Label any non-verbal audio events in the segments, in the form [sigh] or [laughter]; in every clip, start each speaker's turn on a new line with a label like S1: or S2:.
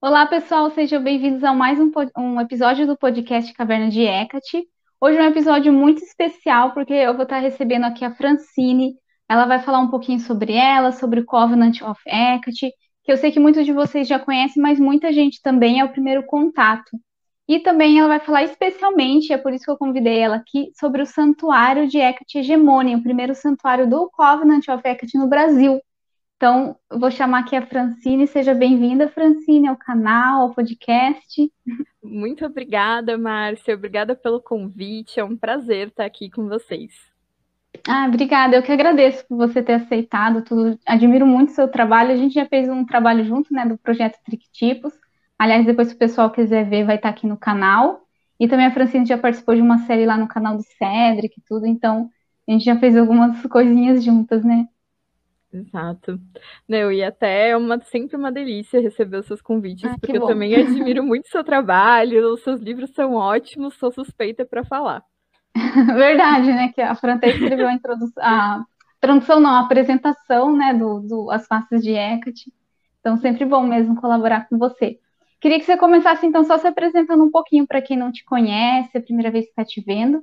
S1: Olá, pessoal, sejam bem-vindos a mais um, um, episódio do podcast Caverna de Hecate. Hoje é um episódio muito especial porque eu vou estar recebendo aqui a Francine. Ela vai falar um pouquinho sobre ela, sobre o Covenant of Hecate, que eu sei que muitos de vocês já conhecem, mas muita gente também é o primeiro contato. E também ela vai falar especialmente, é por isso que eu convidei ela aqui, sobre o Santuário de Hecate Hegemônia, o primeiro santuário do Covenant of Hecate no Brasil. Então, eu vou chamar aqui a Francine. Seja bem-vinda, Francine, ao canal, ao podcast.
S2: Muito obrigada, Márcia. Obrigada pelo convite. É um prazer estar aqui com vocês.
S1: Ah, obrigada. Eu que agradeço por você ter aceitado tudo. Admiro muito o seu trabalho. A gente já fez um trabalho junto, né, do projeto Trictipos. Aliás, depois se o pessoal quiser ver, vai estar aqui no canal. E também a Francine já participou de uma série lá no canal do Cedric e tudo. Então, a gente já fez algumas coisinhas juntas, né?
S2: Exato. Não, e até é uma, sempre uma delícia receber os seus convites, ah, porque eu também admiro muito o seu trabalho, os seus livros são ótimos, sou suspeita para falar. [laughs]
S1: Verdade, né? Que a Fran escreveu a introdução, a tradução não, a apresentação, né, do, do As Faces de Hecate. Então, sempre bom mesmo colaborar com você. Queria que você começasse, então, só se apresentando um pouquinho para quem não te conhece, a primeira vez que está te vendo.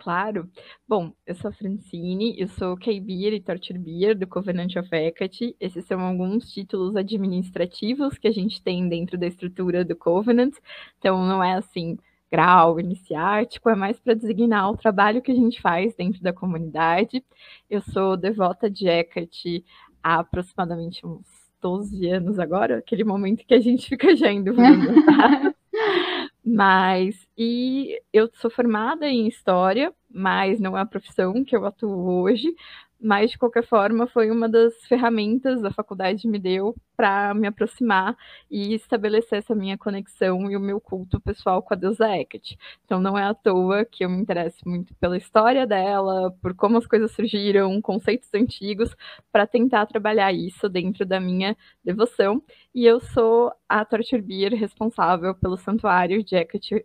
S2: Claro. Bom, eu sou a Francine, eu sou K-Beer e Torture Beer do Covenant of Hecate. Esses são alguns títulos administrativos que a gente tem dentro da estrutura do Covenant. Então, não é assim, grau iniciático, é mais para designar o trabalho que a gente faz dentro da comunidade. Eu sou devota de Hecate há aproximadamente uns 12 anos agora, aquele momento que a gente [laughs] fica já dúvida. Tá? [laughs] Mas, e eu sou formada em História, mas não é a profissão que eu atuo hoje, mas de qualquer forma foi uma das ferramentas a faculdade me deu para me aproximar e estabelecer essa minha conexão e o meu culto pessoal com a deusa Hecate. Então não é à toa que eu me interesso muito pela história dela, por como as coisas surgiram, conceitos antigos, para tentar trabalhar isso dentro da minha devoção. E eu sou a Torturbir responsável pelo santuário de Hecate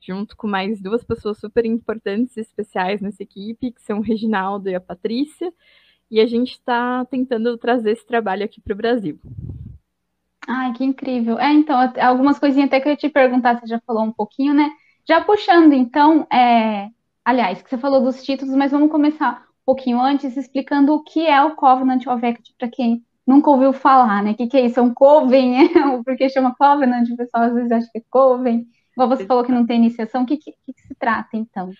S2: Junto com mais duas pessoas super importantes e especiais nessa equipe, que são o Reginaldo e a Patrícia e a gente está tentando trazer esse trabalho aqui para o Brasil.
S1: Ai, que incrível. É, então, algumas coisinhas até que eu ia te perguntar, você já falou um pouquinho, né? Já puxando, então, é... aliás, que você falou dos títulos, mas vamos começar um pouquinho antes, explicando o que é o Covenant of Equity, para quem nunca ouviu falar, né? O que, que é isso? É um Coven, [laughs] é? porque chama Covenant, o pessoal às vezes acha que é Coven. Você falou que não tem iniciação, o que, que, que se trata, então?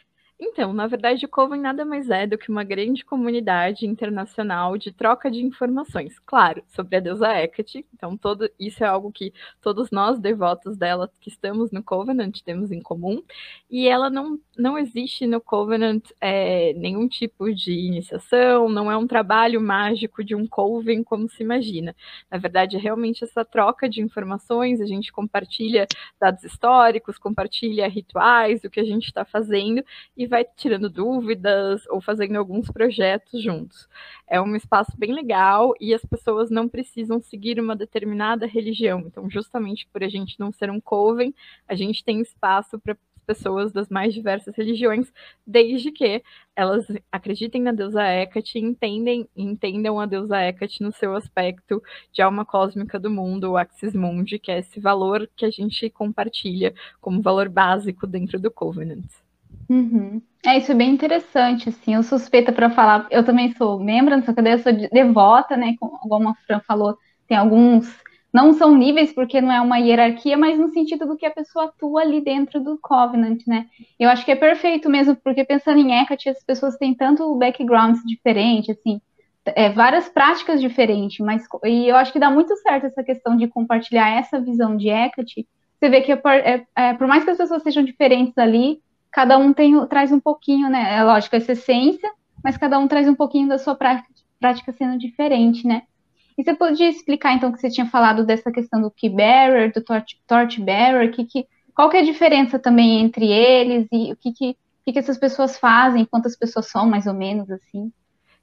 S2: Então, na verdade, o Coven nada mais é do que uma grande comunidade internacional de troca de informações, claro, sobre a deusa Hecate. Então, todo isso é algo que todos nós devotos dela que estamos no Covenant temos em comum. E ela não, não existe no Covenant é, nenhum tipo de iniciação, não é um trabalho mágico de um Coven como se imagina. Na verdade, é realmente essa troca de informações, a gente compartilha dados históricos, compartilha rituais, o que a gente está fazendo e vai tirando dúvidas ou fazendo alguns projetos juntos. É um espaço bem legal e as pessoas não precisam seguir uma determinada religião. Então, justamente por a gente não ser um coven, a gente tem espaço para pessoas das mais diversas religiões, desde que elas acreditem na deusa Hecate e entendem, entendam a deusa Hecate no seu aspecto de alma cósmica do mundo, o Axis Mundi, que é esse valor que a gente compartilha como valor básico dentro do Covenant.
S1: Uhum. É, isso é bem interessante, assim, eu suspeita para falar, eu também sou membro dessa cadeia, eu sou devota, né, como a Fran falou, tem alguns, não são níveis porque não é uma hierarquia, mas no sentido do que a pessoa atua ali dentro do Covenant, né, eu acho que é perfeito mesmo, porque pensando em Hecate, as pessoas têm tanto backgrounds diferentes, assim, é, várias práticas diferentes, mas, e eu acho que dá muito certo essa questão de compartilhar essa visão de Hecate, você vê que é, é, é, por mais que as pessoas sejam diferentes ali, cada um tem, traz um pouquinho, né? É lógico, essa essência, mas cada um traz um pouquinho da sua prática, prática sendo diferente, né? E você podia explicar, então, que você tinha falado dessa questão do key bearer, do torch, bearer, que, que, qual que é a diferença também entre eles e o que, que, que, que essas pessoas fazem, quantas pessoas são, mais ou menos, assim?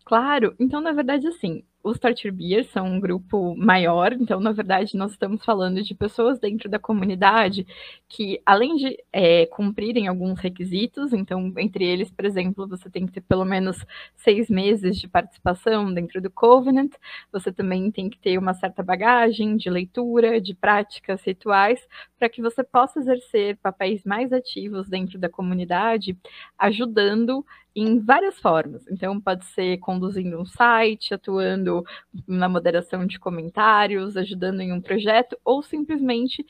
S2: Claro, então, na verdade, assim, os Torture Beers são um grupo maior, então, na verdade, nós estamos falando de pessoas dentro da comunidade que, além de é, cumprirem alguns requisitos, então, entre eles, por exemplo, você tem que ter pelo menos seis meses de participação dentro do Covenant, você também tem que ter uma certa bagagem de leitura, de práticas rituais, para que você possa exercer papéis mais ativos dentro da comunidade, ajudando em várias formas. Então, pode ser conduzindo um site, atuando na moderação de comentários, ajudando em um projeto, ou simplesmente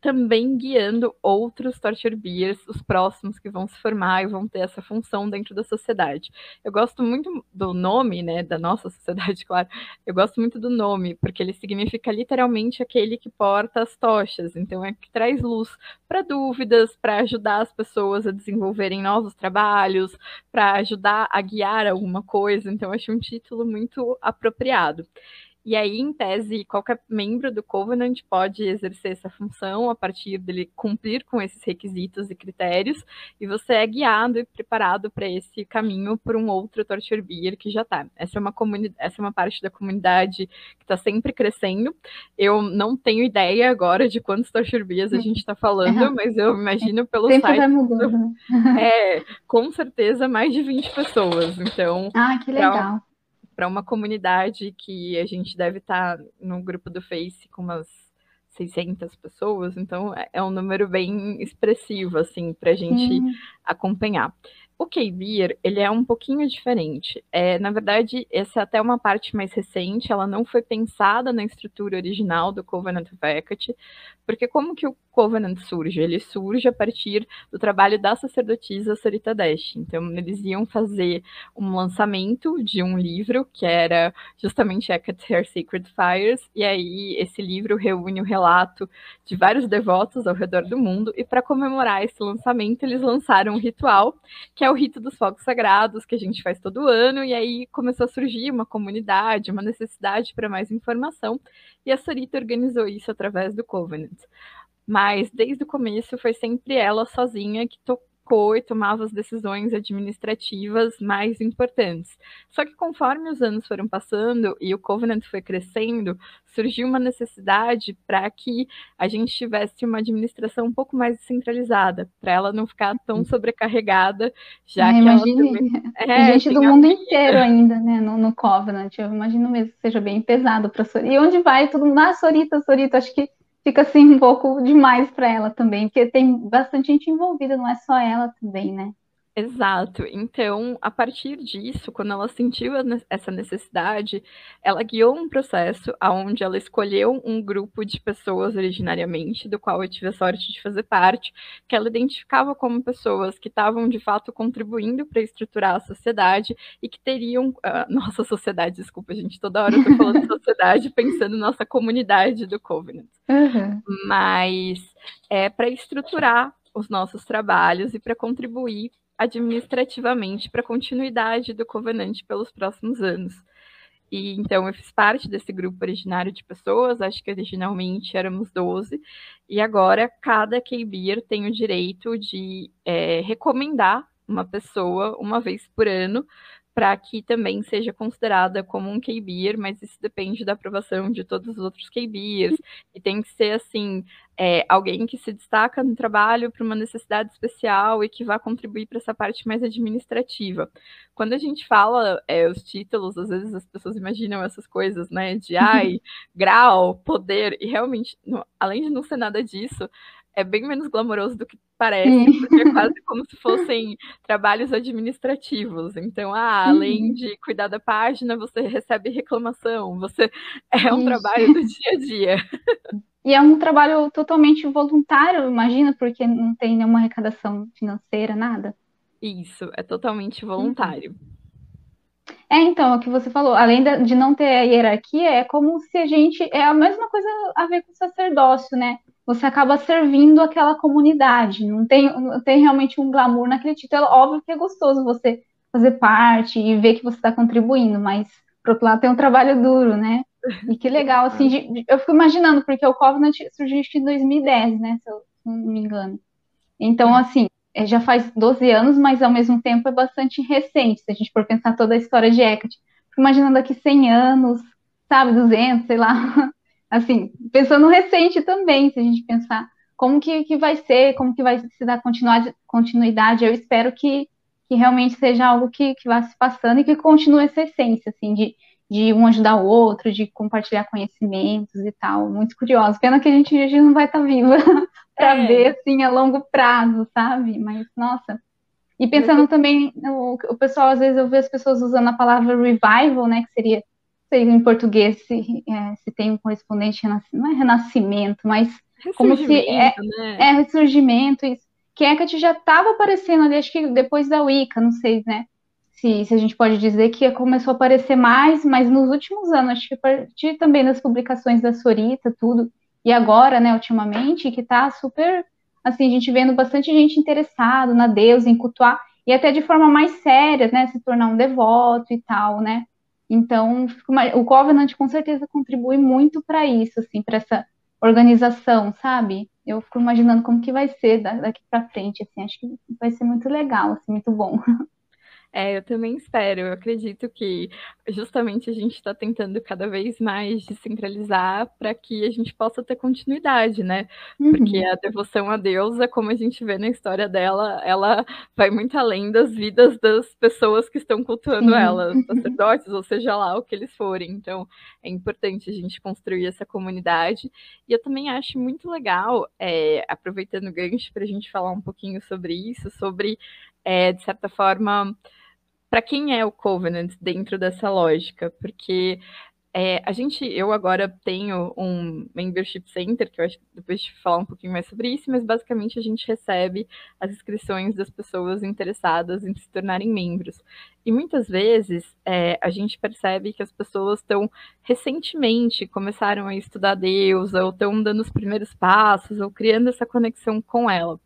S2: também guiando outros torture beers, os próximos que vão se formar e vão ter essa função dentro da sociedade. Eu gosto muito do nome, né, da nossa sociedade, [laughs] claro. Eu gosto muito do nome, porque ele significa literalmente aquele que porta as tochas. Então é que traz luz para dúvidas, para ajudar as pessoas a desenvolverem novos trabalhos, para ajudar a guiar alguma coisa. Então acho um título muito apropriado. E aí, em tese, qualquer membro do Covenant pode exercer essa função a partir dele cumprir com esses requisitos e critérios, e você é guiado e preparado para esse caminho por um outro Torture Beer que já está. Essa é uma essa é uma parte da comunidade que está sempre crescendo. Eu não tenho ideia agora de quantos Torture Beers a gente está falando, uhum. [laughs] mas eu imagino pelo
S1: sempre
S2: site.
S1: Vai mudando. [laughs]
S2: É, com certeza mais de 20 pessoas. Então.
S1: Ah, que legal
S2: para uma comunidade que a gente deve estar tá no grupo do Face com umas 600 pessoas, então é, é um número bem expressivo, assim, para a gente acompanhar. O K-Beer, ele é um pouquinho diferente. É, na verdade, essa é até uma parte mais recente, ela não foi pensada na estrutura original do Covenant of Hecate, porque como que o Covenant surge? Ele surge a partir do trabalho da sacerdotisa Sarita Dash. Então, eles iam fazer um lançamento de um livro que era justamente Hecate Her Sacred Fires, e aí esse livro reúne o relato de vários devotos ao redor do mundo, e para comemorar esse lançamento, eles lançaram um ritual, que é o rito dos fogos sagrados, que a gente faz todo ano, e aí começou a surgir uma comunidade, uma necessidade para mais informação, e a Sarita organizou isso através do Covenant. Mas desde o começo foi sempre ela sozinha que tocou e tomava as decisões administrativas mais importantes. Só que conforme os anos foram passando e o Covenant foi crescendo, surgiu uma necessidade para que a gente tivesse uma administração um pouco mais descentralizada, para ela não ficar tão uhum. sobrecarregada, já é, que
S1: imagine, ela também... [laughs] é, gente do mundo inteiro ainda, né, no, no, Covenant. Eu imagino mesmo que seja bem pesado para Sorita. E onde vai mundo? Ah, Sorita, Sorita, acho que fica assim um pouco demais para ela também, porque tem bastante gente envolvida, não é só ela também, né?
S2: Exato. Então, a partir disso, quando ela sentiu essa necessidade, ela guiou um processo onde ela escolheu um grupo de pessoas originariamente, do qual eu tive a sorte de fazer parte, que ela identificava como pessoas que estavam de fato contribuindo para estruturar a sociedade e que teriam. Uh, [laughs] nossa sociedade, desculpa, gente, toda hora eu tô falando [laughs] sociedade pensando nossa comunidade do Covenant. Uhum. Mas é para estruturar os nossos trabalhos e para contribuir administrativamente para a continuidade do Covenant pelos próximos anos. E então eu fiz parte desse grupo originário de pessoas, acho que originalmente éramos 12, e agora cada KBIR tem o direito de é, recomendar uma pessoa uma vez por ano para que também seja considerada como um KBIR, mas isso depende da aprovação de todos os outros KBIRs, e tem que ser, assim, é, alguém que se destaca no trabalho para uma necessidade especial e que vai contribuir para essa parte mais administrativa. Quando a gente fala é, os títulos, às vezes as pessoas imaginam essas coisas, né, de [laughs] ai, grau, poder, e realmente, além de não ser nada disso, é bem menos glamouroso do que parece, porque é quase como se fossem trabalhos administrativos. Então, ah, além uhum. de cuidar da página, você recebe reclamação, você [laughs] é um Isso. trabalho do dia a dia.
S1: E é um trabalho totalmente voluntário, imagina, porque não tem nenhuma arrecadação financeira, nada.
S2: Isso, é totalmente voluntário.
S1: É, então, o que você falou, além de não ter a hierarquia, é como se a gente. É a mesma coisa a ver com o sacerdócio, né? Você acaba servindo aquela comunidade. Não tem, não tem realmente um glamour naquele título. É óbvio que é gostoso você fazer parte e ver que você está contribuindo, mas, por outro lado, tem um trabalho duro, né? E que legal, assim, de, de, eu fico imaginando, porque o Covenant surgiu em 2010, né? Se eu não me engano. Então, assim, é, já faz 12 anos, mas ao mesmo tempo é bastante recente, se a gente for pensar toda a história de Hecate. imaginando daqui 100 anos, sabe, 200, sei lá. [laughs] Assim, pensando no recente também, se a gente pensar como que, que vai ser, como que vai se dar continuidade. Eu espero que, que realmente seja algo que, que vá se passando e que continue essa essência, assim, de, de um ajudar o outro, de compartilhar conhecimentos e tal. Muito curioso. Pena que a gente, a gente não vai estar tá viva [laughs] para é. ver, assim, a longo prazo, sabe? Mas, nossa, e pensando também, o, o pessoal, às vezes eu vejo as pessoas usando a palavra revival, né, que seria, sei, em português, se, é, se tem um correspondente, não é renascimento, mas como se é, né? é ressurgimento, isso. Que Hecate já estava aparecendo ali, acho que depois da Wicca, não sei, né, se, se a gente pode dizer que começou a aparecer mais, mas nos últimos anos, acho que a partir também das publicações da Sorita, tudo, e agora, né, ultimamente, que está super assim, a gente vendo bastante gente interessada na deusa, em cultuar, e até de forma mais séria, né, se tornar um devoto e tal, né? Então, o Covenant com certeza contribui muito para isso, assim, para essa organização, sabe? Eu fico imaginando como que vai ser daqui para frente, assim, acho que vai ser muito legal, assim, muito bom. [laughs]
S2: É, eu também espero. Eu acredito que justamente a gente está tentando cada vez mais descentralizar para que a gente possa ter continuidade, né? Uhum. Porque a devoção a Deus, é como a gente vê na história dela, ela vai muito além das vidas das pessoas que estão cultuando uhum. ela, sacerdotes, ou seja lá o que eles forem. Então, é importante a gente construir essa comunidade. E eu também acho muito legal, é, aproveitando o gancho para a gente falar um pouquinho sobre isso, sobre, é, de certa forma, para quem é o Covenant dentro dessa lógica, porque é, a gente, eu agora tenho um membership center, que eu acho que depois de falar um pouquinho mais sobre isso, mas basicamente a gente recebe as inscrições das pessoas interessadas em se tornarem membros. E muitas vezes é, a gente percebe que as pessoas estão recentemente começaram a estudar Deus, ou estão dando os primeiros passos, ou criando essa conexão com ela.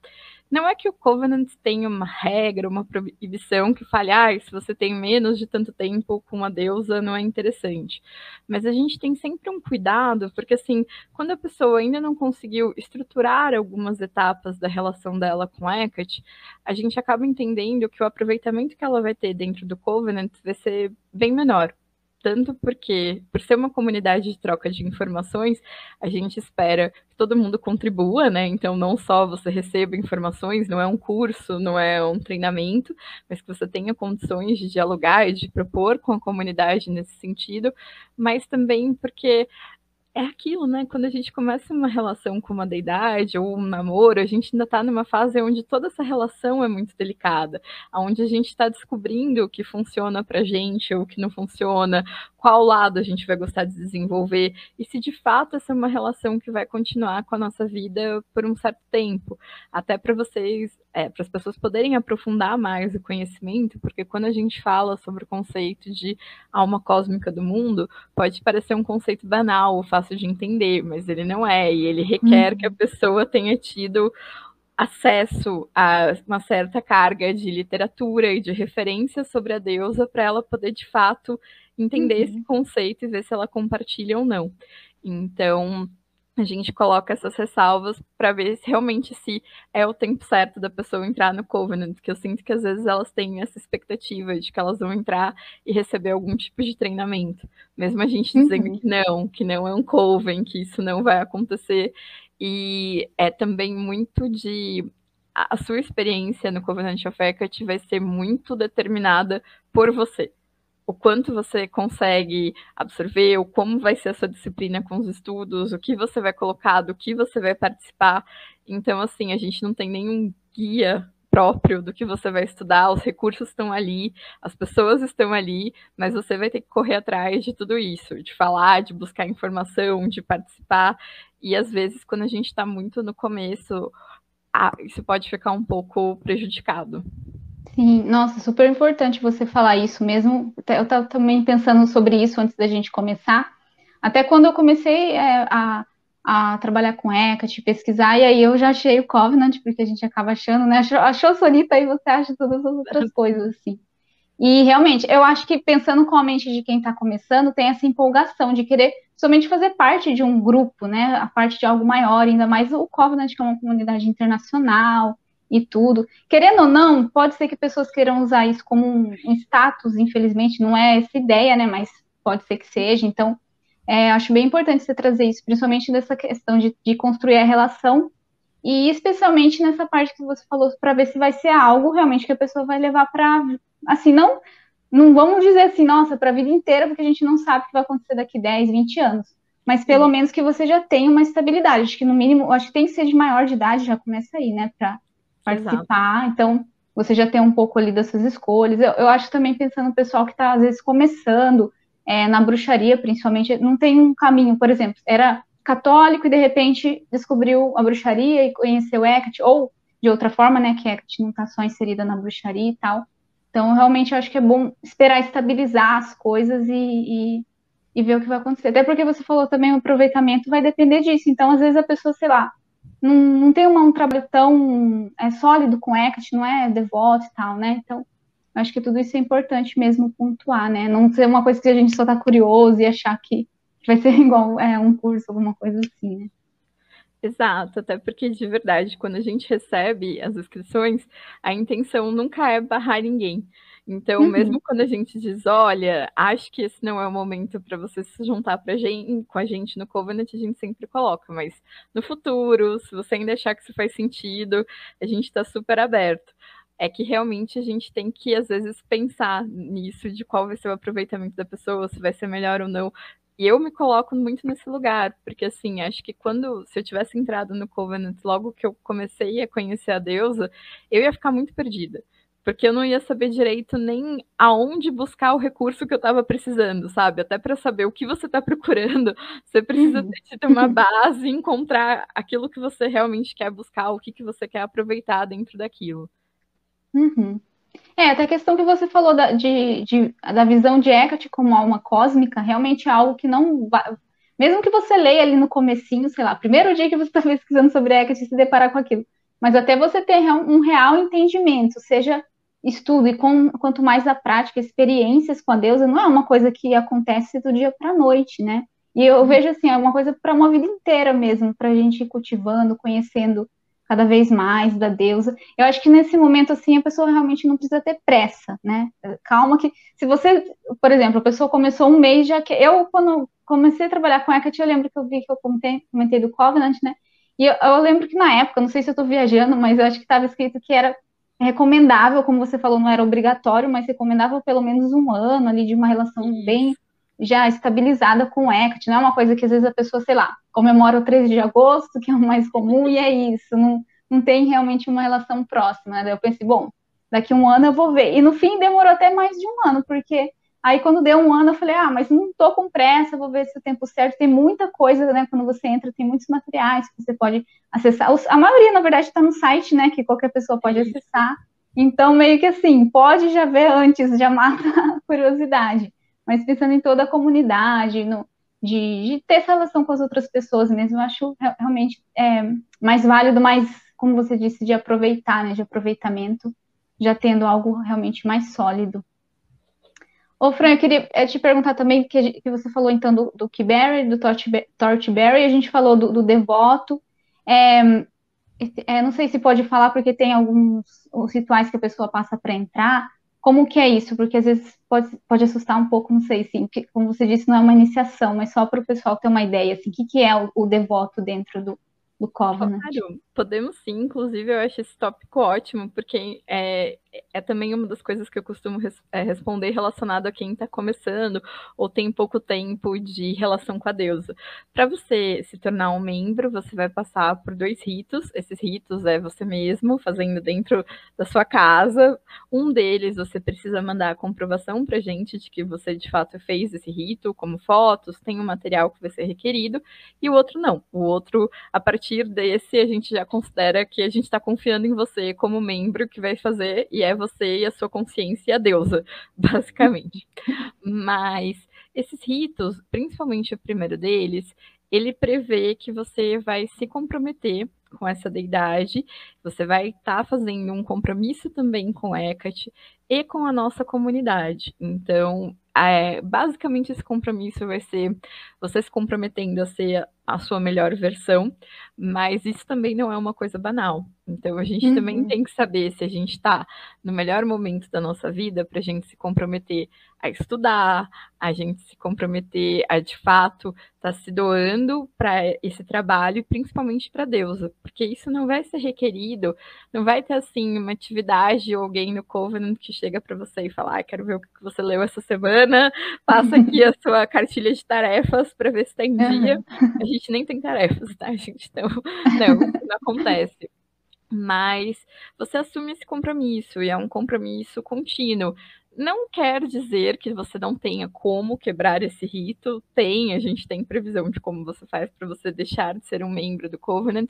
S2: Não é que o Covenant tenha uma regra, uma proibição que fale, ah, se você tem menos de tanto tempo com uma deusa, não é interessante. Mas a gente tem sempre um cuidado, porque assim, quando a pessoa ainda não conseguiu estruturar algumas etapas da relação dela com Hecate, a gente acaba entendendo que o aproveitamento que ela vai ter dentro do Covenant vai ser bem menor tanto porque, por ser uma comunidade de troca de informações, a gente espera que todo mundo contribua, né? Então, não só você receba informações, não é um curso, não é um treinamento, mas que você tenha condições de dialogar e de propor com a comunidade nesse sentido, mas também porque é aquilo, né? Quando a gente começa uma relação com uma deidade ou um namoro, a gente ainda está numa fase onde toda essa relação é muito delicada, onde a gente está descobrindo o que funciona para gente o que não funciona, qual lado a gente vai gostar de desenvolver e se de fato essa é uma relação que vai continuar com a nossa vida por um certo tempo, até para vocês, é, para as pessoas poderem aprofundar mais o conhecimento, porque quando a gente fala sobre o conceito de alma cósmica do mundo, pode parecer um conceito banal, fácil fácil de entender, mas ele não é, e ele requer uhum. que a uhum. pessoa tenha tido acesso a uma certa carga de literatura e de referência sobre a deusa para ela poder de fato entender uhum. esse conceito e ver se ela compartilha ou não. Então, a gente coloca essas ressalvas para ver se realmente se é o tempo certo da pessoa entrar no Covenant, que eu sinto que às vezes elas têm essa expectativa de que elas vão entrar e receber algum tipo de treinamento, mesmo a gente dizendo uhum. que não, que não é um Coven, que isso não vai acontecer, e é também muito de a sua experiência no Covenant of Hecate vai ser muito determinada por você o quanto você consegue absorver, o como vai ser a sua disciplina com os estudos, o que você vai colocar, do que você vai participar. Então, assim, a gente não tem nenhum guia próprio do que você vai estudar, os recursos estão ali, as pessoas estão ali, mas você vai ter que correr atrás de tudo isso, de falar, de buscar informação, de participar. E às vezes, quando a gente está muito no começo, ah, isso pode ficar um pouco prejudicado.
S1: Sim, nossa, super importante você falar isso mesmo. Eu estava também pensando sobre isso antes da gente começar. Até quando eu comecei é, a, a trabalhar com Hecate, pesquisar, e aí eu já achei o Covenant, porque a gente acaba achando, né? Achou, achou Sonita, aí você acha todas as outras coisas, assim. E realmente, eu acho que pensando com a mente de quem está começando, tem essa empolgação de querer somente fazer parte de um grupo, né? A parte de algo maior, ainda mais o Covenant, que é uma comunidade internacional, e tudo. Querendo ou não, pode ser que pessoas queiram usar isso como um, status, infelizmente, não é essa ideia, né? Mas pode ser que seja. Então, é, acho bem importante você trazer isso, principalmente nessa questão de, de construir a relação e especialmente nessa parte que você falou, para ver se vai ser algo realmente que a pessoa vai levar para. Assim, não, não vamos dizer assim, nossa, para a vida inteira, porque a gente não sabe o que vai acontecer daqui 10, 20 anos. Mas pelo Sim. menos que você já tenha uma estabilidade. Acho que no mínimo, acho que tem que ser de maior de idade, já começa aí, né? Para participar. Exato. Então, você já tem um pouco ali das suas escolhas. Eu, eu acho também pensando no pessoal que está, às vezes, começando é, na bruxaria, principalmente, não tem um caminho, por exemplo, era católico e de repente descobriu a bruxaria e conheceu Hecate, ou de outra forma, né, que Hecate não está só inserida na bruxaria e tal. Então, realmente, eu acho que é bom esperar estabilizar as coisas e, e, e ver o que vai acontecer. Até porque você falou também, o aproveitamento vai depender disso. Então, às vezes, a pessoa, sei lá, não, não tem uma, um trabalho tão é, sólido com Hecate, não é devoto e tal, né? Então, acho que tudo isso é importante mesmo pontuar, né? Não ser uma coisa que a gente só tá curioso e achar que vai ser [laughs] igual é, um curso, alguma coisa assim, né?
S2: Exato, até porque de verdade, quando a gente recebe as inscrições, a intenção nunca é barrar ninguém. Então, uhum. mesmo quando a gente diz, olha, acho que esse não é o momento para você se juntar pra gente, com a gente no Covenant, a gente sempre coloca, mas no futuro, se você ainda achar que isso faz sentido, a gente está super aberto. É que realmente a gente tem que, às vezes, pensar nisso, de qual vai ser o aproveitamento da pessoa, se vai ser melhor ou não, e eu me coloco muito nesse lugar, porque assim, acho que quando, se eu tivesse entrado no Covenant logo que eu comecei a conhecer a deusa, eu ia ficar muito perdida. Porque eu não ia saber direito nem aonde buscar o recurso que eu estava precisando, sabe? Até para saber o que você está [laughs] procurando, você precisa uhum. ter uma [laughs] base, encontrar aquilo que você realmente quer buscar, o que, que você quer aproveitar dentro daquilo.
S1: Uhum. É, até a questão que você falou da, de, de, da visão de Hecate como alma cósmica, realmente é algo que não vai, mesmo que você leia ali no comecinho, sei lá, primeiro dia que você está [laughs] pesquisando sobre Hecate e se deparar com aquilo, mas até você ter um real entendimento, seja estudo e com, quanto mais a prática, experiências com a deusa, não é uma coisa que acontece do dia para a noite, né? E eu uhum. vejo assim, é uma coisa para uma vida inteira mesmo, para a gente ir cultivando, conhecendo cada vez mais da deusa. Eu acho que nesse momento, assim, a pessoa realmente não precisa ter pressa, né? Calma que, se você, por exemplo, a pessoa começou um mês já que, eu, quando comecei a trabalhar com Hecate, eu lembro que eu vi que eu comentei, comentei do Covenant, né? E eu, eu lembro que na época, não sei se eu estou viajando, mas eu acho que estava escrito que era recomendável, como você falou, não era obrigatório, mas recomendável pelo menos um ano ali de uma relação bem já estabilizada com o Hecate, não é uma coisa que às vezes a pessoa, sei lá, comemora o 13 de agosto, [laughs] que é o mais comum, e é isso, não, não tem realmente uma relação próxima. Né? Eu pensei, bom, daqui um ano eu vou ver. E no fim demorou até mais de um ano, porque aí quando deu um ano eu falei, ah, mas não tô com pressa, vou ver se o tempo certo. Tem muita coisa, né? Quando você entra, tem muitos materiais que você pode acessar. A maioria, na verdade, está no site, né? Que qualquer pessoa pode acessar. Então, meio que assim, pode já ver antes, já [laughs] mata a curiosidade mas pensando em toda a comunidade, no, de, de, ter essa relação com as outras pessoas mesmo, eu acho realmente é, mais válido, mais, como você disse, de aproveitar, né, de aproveitamento, já tendo algo realmente mais sólido. Ô, Fran, eu queria é, te perguntar também, que, você falou então do, do Keyberry, do Torchberry, a gente falou do, do Devoto, é, é, não sei se pode falar, porque tem alguns rituais que a pessoa passa para entrar, como que é isso? Porque às vezes pode, pode assustar um pouco, não sei, que, como você disse, não é uma iniciação, mas só para o pessoal ter uma ideia, assim, o que, que é o, o devoto dentro do, do Covenant?
S2: Claro, podemos sim, inclusive eu acho esse tópico ótimo, porque é, é também uma das coisas que eu costumo res, é, responder relacionado a quem está começando ou tem pouco tempo de relação com a deusa. Para você se tornar um membro, você vai passar por dois ritos. Esses ritos é você mesmo fazendo dentro da sua casa. Um deles você precisa mandar a comprovação para gente de que você de fato fez esse rito, como fotos, tem o um material que vai ser requerido, e o outro não. O outro, a partir desse, a gente já considera que a gente está confiando em você como membro que vai fazer e é você e a sua consciência e a deusa, [laughs] basicamente. Mas esses ritos, principalmente o primeiro deles, ele prevê que você vai se comprometer com essa deidade, você vai estar tá fazendo um compromisso também com Hecate e com a nossa comunidade. Então, é, basicamente esse compromisso vai ser você se comprometendo a ser a sua melhor versão, mas isso também não é uma coisa banal. Então a gente uhum. também tem que saber se a gente está no melhor momento da nossa vida para a gente se comprometer a estudar, a gente se comprometer a de fato estar tá se doando para esse trabalho, principalmente para Deus, porque isso não vai ser requerido, não vai ter assim uma atividade ou alguém no Covenant que chega para você e fala, ah, quero ver o que você leu essa semana, passa aqui a sua cartilha de tarefas para ver se está em dia. A gente nem tem tarefas, tá, gente? Então, [laughs] não, não acontece mas você assume esse compromisso e é um compromisso contínuo. Não quer dizer que você não tenha como quebrar esse rito, tem, a gente tem previsão de como você faz para você deixar de ser um membro do Covenant,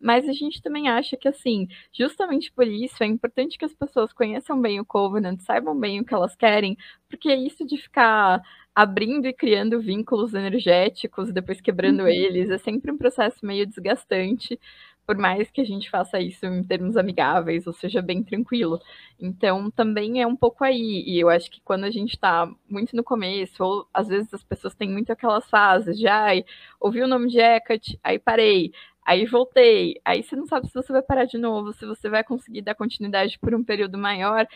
S2: mas a gente também acha que, assim, justamente por isso é importante que as pessoas conheçam bem o Covenant, saibam bem o que elas querem, porque é isso de ficar abrindo e criando vínculos energéticos, depois quebrando uhum. eles, é sempre um processo meio desgastante por mais que a gente faça isso em termos amigáveis, ou seja, bem tranquilo. Então, também é um pouco aí. E eu acho que quando a gente está muito no começo, ou às vezes as pessoas têm muito aquelas fases de, ai, ouvi o nome de Hecate, aí parei, aí voltei, aí você não sabe se você vai parar de novo, se você vai conseguir dar continuidade por um período maior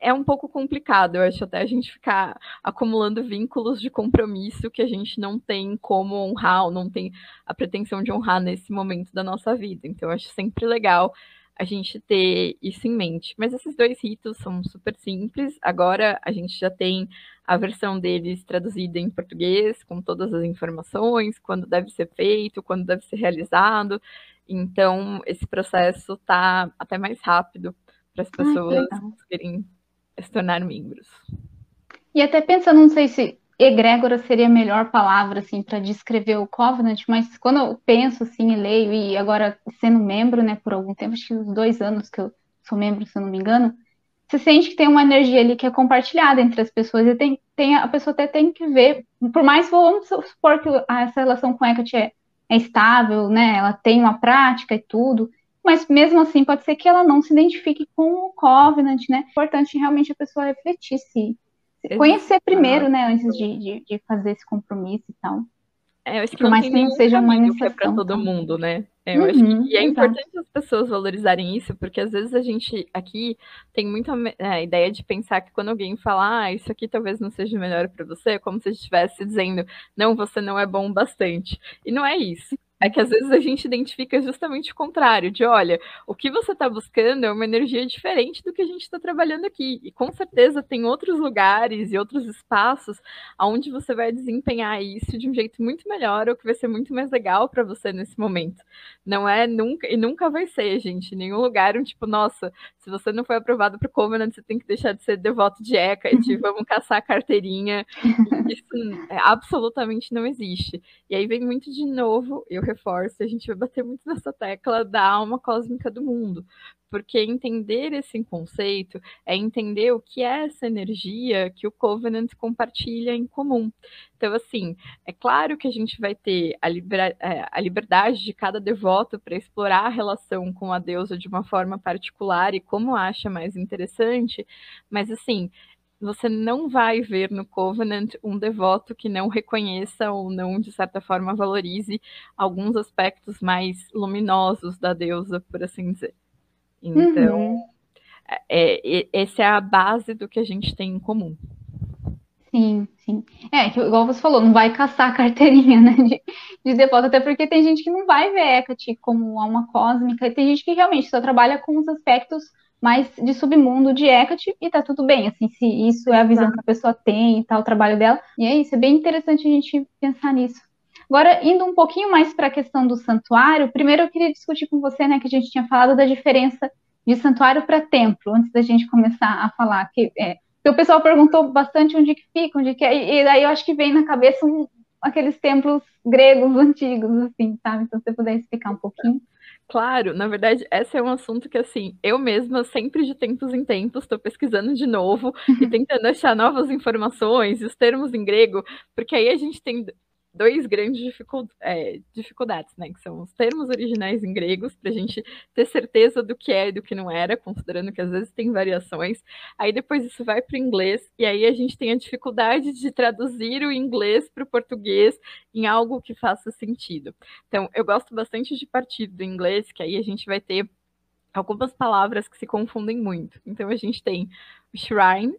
S2: é um pouco complicado, eu acho, até a gente ficar acumulando vínculos de compromisso que a gente não tem como honrar, ou não tem a pretensão de honrar nesse momento da nossa vida. Então, eu acho sempre legal a gente ter isso em mente. Mas esses dois ritos são super simples. Agora a gente já tem a versão deles traduzida em português, com todas as informações, quando deve ser feito, quando deve ser realizado. Então, esse processo está até mais rápido para as pessoas conseguirem se tornar membros.
S1: E até pensando, não sei se egrégora seria a melhor palavra assim para descrever o Covenant, mas quando eu penso assim e leio e agora sendo membro, né, por algum tempo, acho que uns dois anos que eu sou membro, se eu não me engano, você sente que tem uma energia ali que é compartilhada entre as pessoas e tem, tem a pessoa até tem que ver, por mais vamos supor que essa relação com a Hecate é, é estável, né, ela tem uma prática e tudo, mas mesmo assim pode ser que ela não se identifique com o Covenant, né? É importante realmente a pessoa refletir se, conhecer primeiro, né, antes de, de, de, fazer esse compromisso e tal.
S2: É, eu acho que mais que não seja uma é para todo mundo, né? É, eu uhum, acho que e é exato. importante as pessoas valorizarem isso, porque às vezes a gente aqui tem muita é, ideia de pensar que quando alguém fala, ah, isso aqui talvez não seja melhor para você, é como se estivesse dizendo, não, você não é bom bastante. E não é isso. É que às vezes a gente identifica justamente o contrário, de olha, o que você está buscando é uma energia diferente do que a gente está trabalhando aqui. E com certeza tem outros lugares e outros espaços onde você vai desempenhar isso de um jeito muito melhor, ou que vai ser muito mais legal para você nesse momento. Não é nunca, e nunca vai ser, gente, nenhum lugar um tipo, nossa, se você não foi aprovado para o Covenant, você tem que deixar de ser devoto de Hecate, vamos caçar a carteirinha. [laughs] Isso é, absolutamente não existe. E aí vem muito de novo, eu reforço, a gente vai bater muito nessa tecla da alma cósmica do mundo, porque entender esse conceito é entender o que é essa energia que o Covenant compartilha em comum. Então, assim, é claro que a gente vai ter a, é, a liberdade de cada devoto para explorar a relação com a deusa de uma forma particular e como acha mais interessante, mas, assim, você não vai ver no Covenant um devoto que não reconheça ou não, de certa forma, valorize alguns aspectos mais luminosos da deusa, por assim dizer. Então, uhum. é, é, essa é a base do que a gente tem em comum.
S1: Sim, sim. É, que, igual você falou, não vai caçar a carteirinha, né, de, de devoto, até porque tem gente que não vai ver Hecate como alma cósmica, e tem gente que realmente só trabalha com os aspectos mais de submundo de Hecate e tá tudo bem, assim, se isso é a visão que a pessoa tem e tal, o trabalho dela. E é isso, é bem interessante a gente pensar nisso. Agora, indo um pouquinho mais para a questão do santuário, primeiro eu queria discutir com você, né, que a gente tinha falado da diferença de santuário para templo, antes da gente começar a falar que é, o pessoal perguntou bastante onde que fica, onde que é, e, e daí eu acho que vem na cabeça um, aqueles templos gregos [laughs] antigos, assim, sabe? Então, se você puder explicar um pouquinho.
S2: Claro, na verdade, esse é um assunto que, assim, eu mesma, sempre de tempos em tempos, estou pesquisando de novo e [laughs] tentando achar novas informações e os termos em grego, porque aí a gente tem dois grandes é, dificuldades, né? Que são os termos originais em gregos, para a gente ter certeza do que é e do que não era, considerando que às vezes tem variações. Aí depois isso vai para o inglês, e aí a gente tem a dificuldade de traduzir o inglês para o português em algo que faça sentido. Então, eu gosto bastante de partir do inglês, que aí a gente vai ter algumas palavras que se confundem muito. Então, a gente tem shrine,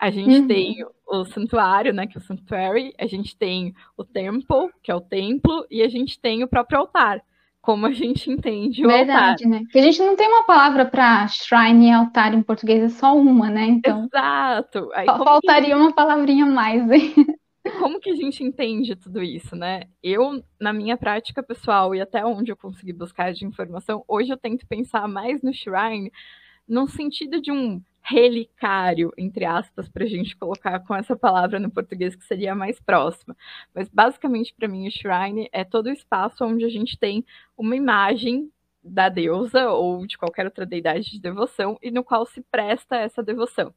S2: a gente uhum. tem o santuário, né, que é o sanctuary, a gente tem o temple, que é o templo, e a gente tem o próprio altar, como a gente entende o
S1: Verdade,
S2: altar.
S1: né? Porque a gente não tem uma palavra para shrine e altar em português, é só uma, né? Então.
S2: Exato.
S1: Aí, faltaria que... uma palavrinha mais, hein? [laughs]
S2: Como que a gente entende tudo isso, né? Eu, na minha prática pessoal e até onde eu consegui buscar de informação, hoje eu tento pensar mais no shrine no sentido de um relicário, entre aspas, para a gente colocar com essa palavra no português que seria mais próxima. Mas basicamente, para mim, o shrine é todo o espaço onde a gente tem uma imagem da deusa ou de qualquer outra deidade de devoção e no qual se presta essa devoção.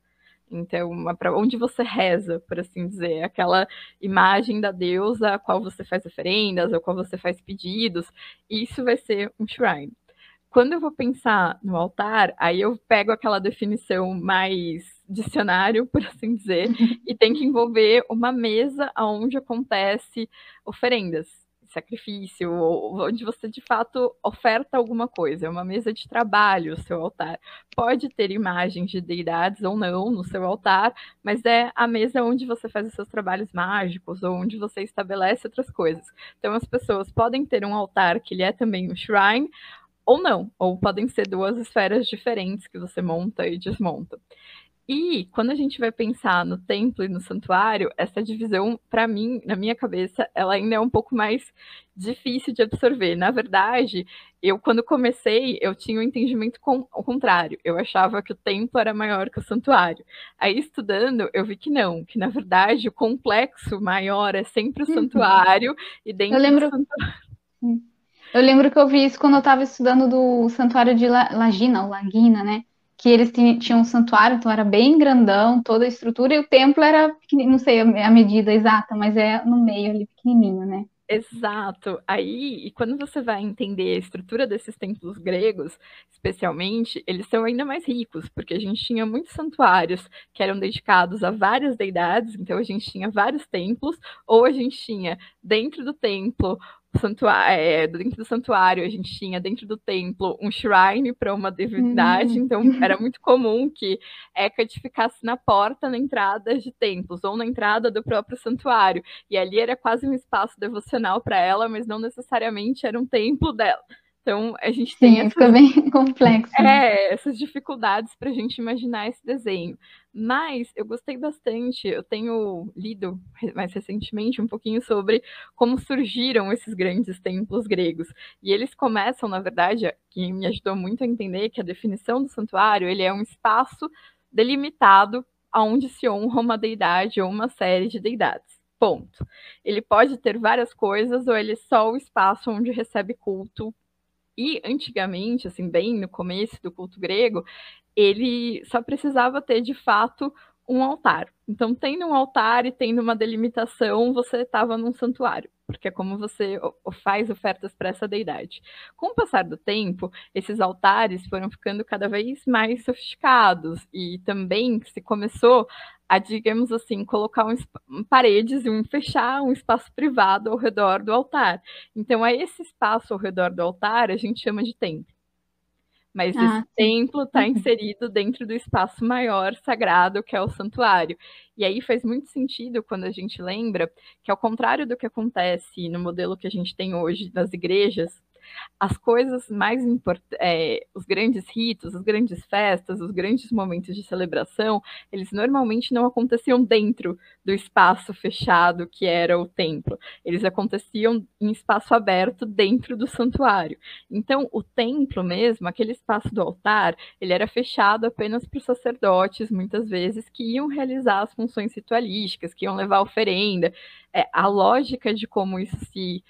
S2: Então, para onde você reza, por assim dizer, aquela imagem da deusa a qual você faz oferendas, a qual você faz pedidos, isso vai ser um shrine quando eu vou pensar no altar, aí eu pego aquela definição mais dicionário, [laughs] por assim dizer, e tem que envolver uma mesa onde acontece oferendas, sacrifício, onde você de fato oferta alguma coisa. É uma mesa de trabalho, o seu altar. Pode ter imagens de deidades ou não no seu altar, mas é a mesa onde você faz os seus trabalhos mágicos ou onde você estabelece outras coisas. Então as pessoas podem ter um altar que ele é também um shrine, ou não, ou podem ser duas esferas diferentes que você monta e desmonta. E quando a gente vai pensar no templo e no santuário, essa divisão, para mim, na minha cabeça, ela ainda é um pouco mais difícil de absorver. Na verdade, eu quando comecei, eu tinha um entendimento com, ao contrário. Eu achava que o templo era maior que o santuário. Aí estudando, eu vi que não, que na verdade o complexo maior é sempre o uhum. santuário e dentro eu lembro... do santuário.
S1: Eu lembro que eu vi isso quando eu estava estudando do santuário de Lagina, ou Lagina, né? Que eles tinham um santuário, então era bem grandão, toda a estrutura, e o templo era, não sei a medida exata, mas é no meio ali, pequenininho, né?
S2: Exato. Aí, e quando você vai entender a estrutura desses templos gregos, especialmente, eles são ainda mais ricos, porque a gente tinha muitos santuários que eram dedicados a várias deidades, então a gente tinha vários templos, ou a gente tinha dentro do templo santuário, é, dentro do santuário a gente tinha dentro do templo um shrine para uma divindade, hum. então era muito comum que Hecate ficasse na porta, na entrada de templos ou na entrada do próprio santuário, e ali era quase um espaço devocional para ela, mas não necessariamente era um templo dela. Então, a gente
S1: tem.
S2: Sim,
S1: fica bem [laughs] complexo.
S2: É, essas dificuldades para a gente imaginar esse desenho. Mas eu gostei bastante. Eu tenho lido mais recentemente um pouquinho sobre como surgiram esses grandes templos gregos. E eles começam, na verdade, que me ajudou muito a entender que a definição do santuário ele é um espaço delimitado aonde se honra uma deidade ou uma série de deidades. Ponto. Ele pode ter várias coisas ou ele é só o espaço onde recebe culto e antigamente, assim, bem no começo do culto grego, ele só precisava ter de fato um altar. Então, tendo um altar e tendo uma delimitação, você estava num santuário, porque é como você faz ofertas para essa deidade. Com o passar do tempo, esses altares foram ficando cada vez mais sofisticados e também se começou a, digamos assim, colocar um, paredes e um fechar um espaço privado ao redor do altar. Então, a esse espaço ao redor do altar a gente chama de templo. Mas ah, esse templo está uhum. inserido dentro do espaço maior sagrado, que é o santuário. E aí faz muito sentido quando a gente lembra que, ao contrário do que acontece no modelo que a gente tem hoje nas igrejas, as coisas mais importantes, é, os grandes ritos, as grandes festas, os grandes momentos de celebração, eles normalmente não aconteciam dentro do espaço fechado que era o templo. Eles aconteciam em espaço aberto dentro do santuário. Então, o templo mesmo, aquele espaço do altar, ele era fechado apenas para os sacerdotes, muitas vezes, que iam realizar as funções ritualísticas, que iam levar oferenda. É, a lógica de como isso se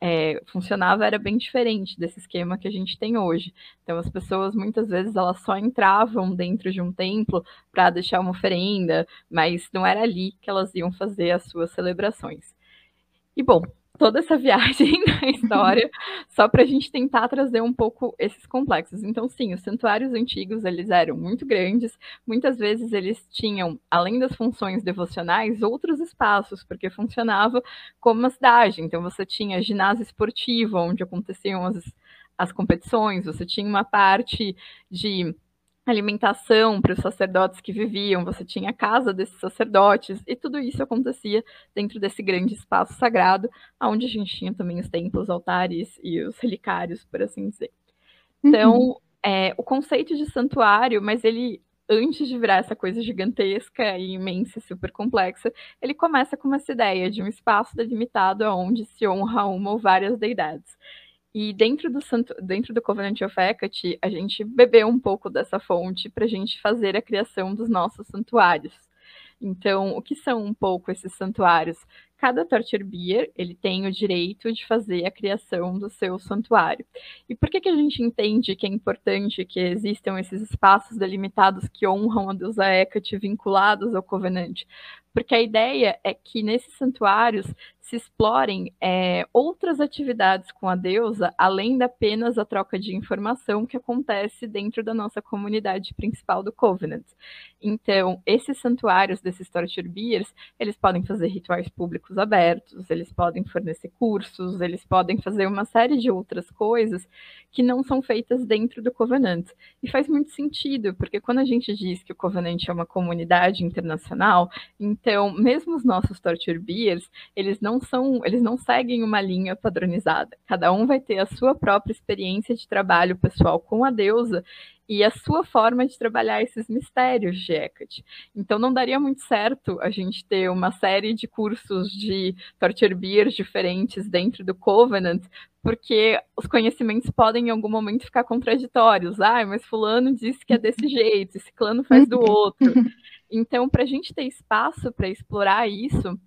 S2: é, funcionava era bem diferente desse esquema que a gente tem hoje. Então as pessoas muitas vezes elas só entravam dentro de um templo para deixar uma oferenda, mas não era ali que elas iam fazer as suas celebrações. E bom, toda essa [laughs] viagem na história, só para a gente tentar trazer um pouco esses complexos. Então, sim, os santuários antigos eles eram muito grandes, muitas vezes eles tinham, além das funções devocionais, outros espaços, porque funcionava como uma cidade. Então, você tinha ginásio esportivo, onde aconteciam as, as competições, você tinha uma parte de alimentação para os sacerdotes que viviam, você tinha a casa desses sacerdotes, e tudo isso acontecia dentro desse grande espaço sagrado, onde a gente tinha também os templos, altares e os relicários, por assim dizer. Então, uhum. é, o conceito de santuário, mas ele, antes de virar essa coisa gigantesca e imensa e super complexa, ele começa com essa ideia de um espaço delimitado onde se honra uma ou várias deidades. E dentro do, santo, dentro do Covenant of Hecate, a gente bebeu um pouco dessa fonte para a gente fazer a criação dos nossos santuários. Então, o que são um pouco esses santuários? Cada Torture Beer, ele tem o direito de fazer a criação do seu santuário. E por que, que a gente entende que é importante que existam esses espaços delimitados que honram a deusa Hecate vinculados ao Covenant? Porque a ideia é que nesses santuários se explorem é, outras atividades com a deusa, além da apenas a troca de informação que acontece dentro da nossa comunidade principal do Covenant. Então, esses santuários desses Torture Beers, eles podem fazer rituais públicos abertos, eles podem fornecer cursos, eles podem fazer uma série de outras coisas que não são feitas dentro do Covenant. E faz muito sentido, porque quando a gente diz que o Covenant é uma comunidade internacional, então, mesmo os nossos Torture Beers, eles não são, eles não seguem uma linha padronizada. Cada um vai ter a sua própria experiência de trabalho pessoal com a deusa e a sua forma de trabalhar esses mistérios de Hecate. Então não daria muito certo a gente ter uma série de cursos de torture beer diferentes dentro do Covenant, porque os conhecimentos podem em algum momento ficar contraditórios. Ah, mas fulano disse que é desse [laughs] jeito, esse clã faz do outro. Então, para a gente ter espaço para explorar isso,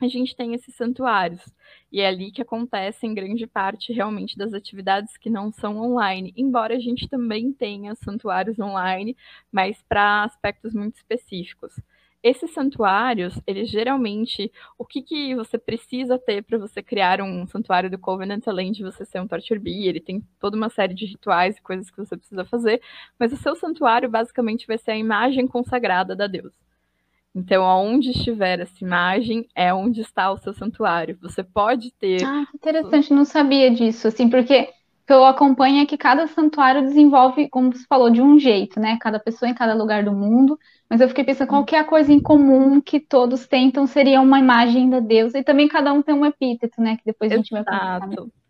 S2: a gente tem esses santuários. E é ali que acontecem grande parte realmente das atividades que não são online, embora a gente também tenha santuários online, mas para aspectos muito específicos. Esses santuários, eles geralmente, o que, que você precisa ter para você criar um santuário do Covenant, além de você ser um Torture Bee, ele tem toda uma série de rituais e coisas que você precisa fazer, mas o seu santuário basicamente vai ser a imagem consagrada da deusa. Então, aonde estiver essa imagem é onde está o seu santuário. Você pode ter.
S1: Ah, interessante, não sabia disso, assim, porque o que eu acompanho é que cada santuário desenvolve, como você falou, de um jeito, né? Cada pessoa em cada lugar do mundo. Mas eu fiquei pensando qual que é a coisa em comum que todos tentam seria uma imagem da deusa, e também cada um tem um epíteto, né? Que depois a gente
S2: Exato.
S1: vai conversar.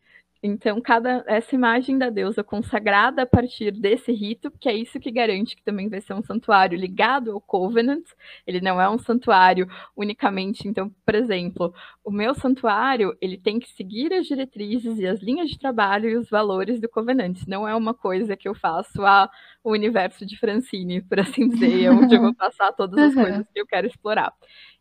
S2: Então, cada essa imagem da deusa consagrada a partir desse rito, que é isso que garante que também vai ser um santuário ligado ao Covenant. Ele não é um santuário unicamente, então, por exemplo, o meu santuário, ele tem que seguir as diretrizes e as linhas de trabalho e os valores do Covenant. Não é uma coisa que eu faço a o universo de Francine, por assim dizer, onde eu vou [laughs] passar todas as uhum. coisas que eu quero explorar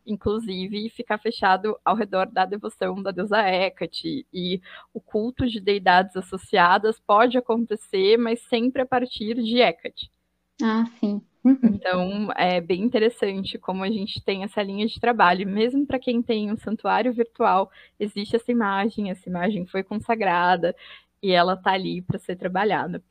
S2: inclusive ficar fechado ao redor da devoção da deusa Hecate e o culto de deidades associadas pode acontecer, mas sempre a partir de Hecate.
S1: Ah, sim. [laughs]
S2: Uhum. Então, é bem interessante como a gente tem essa linha de trabalho. Mesmo para quem tem um santuário virtual, existe essa imagem, essa imagem foi consagrada e ela está ali para ser trabalhada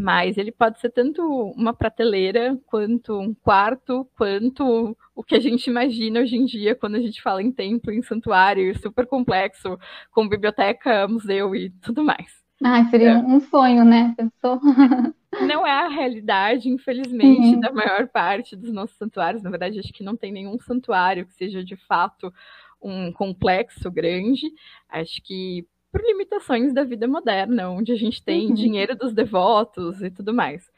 S2: mas ele pode ser tanto uma prateleira, quanto um quarto, quanto o que a gente imagina hoje em dia quando a gente fala em templo, em santuário, super complexo, com biblioteca, museu e tudo mais.
S1: Ah, seria é. um sonho, né? Pensou? [laughs]
S2: Não é a realidade, infelizmente, Sim. da maior parte dos nossos santuários. Na verdade, acho que não tem nenhum santuário que seja de fato um complexo grande. Acho que por limitações da vida moderna, onde a gente tem uhum. dinheiro dos devotos e tudo mais.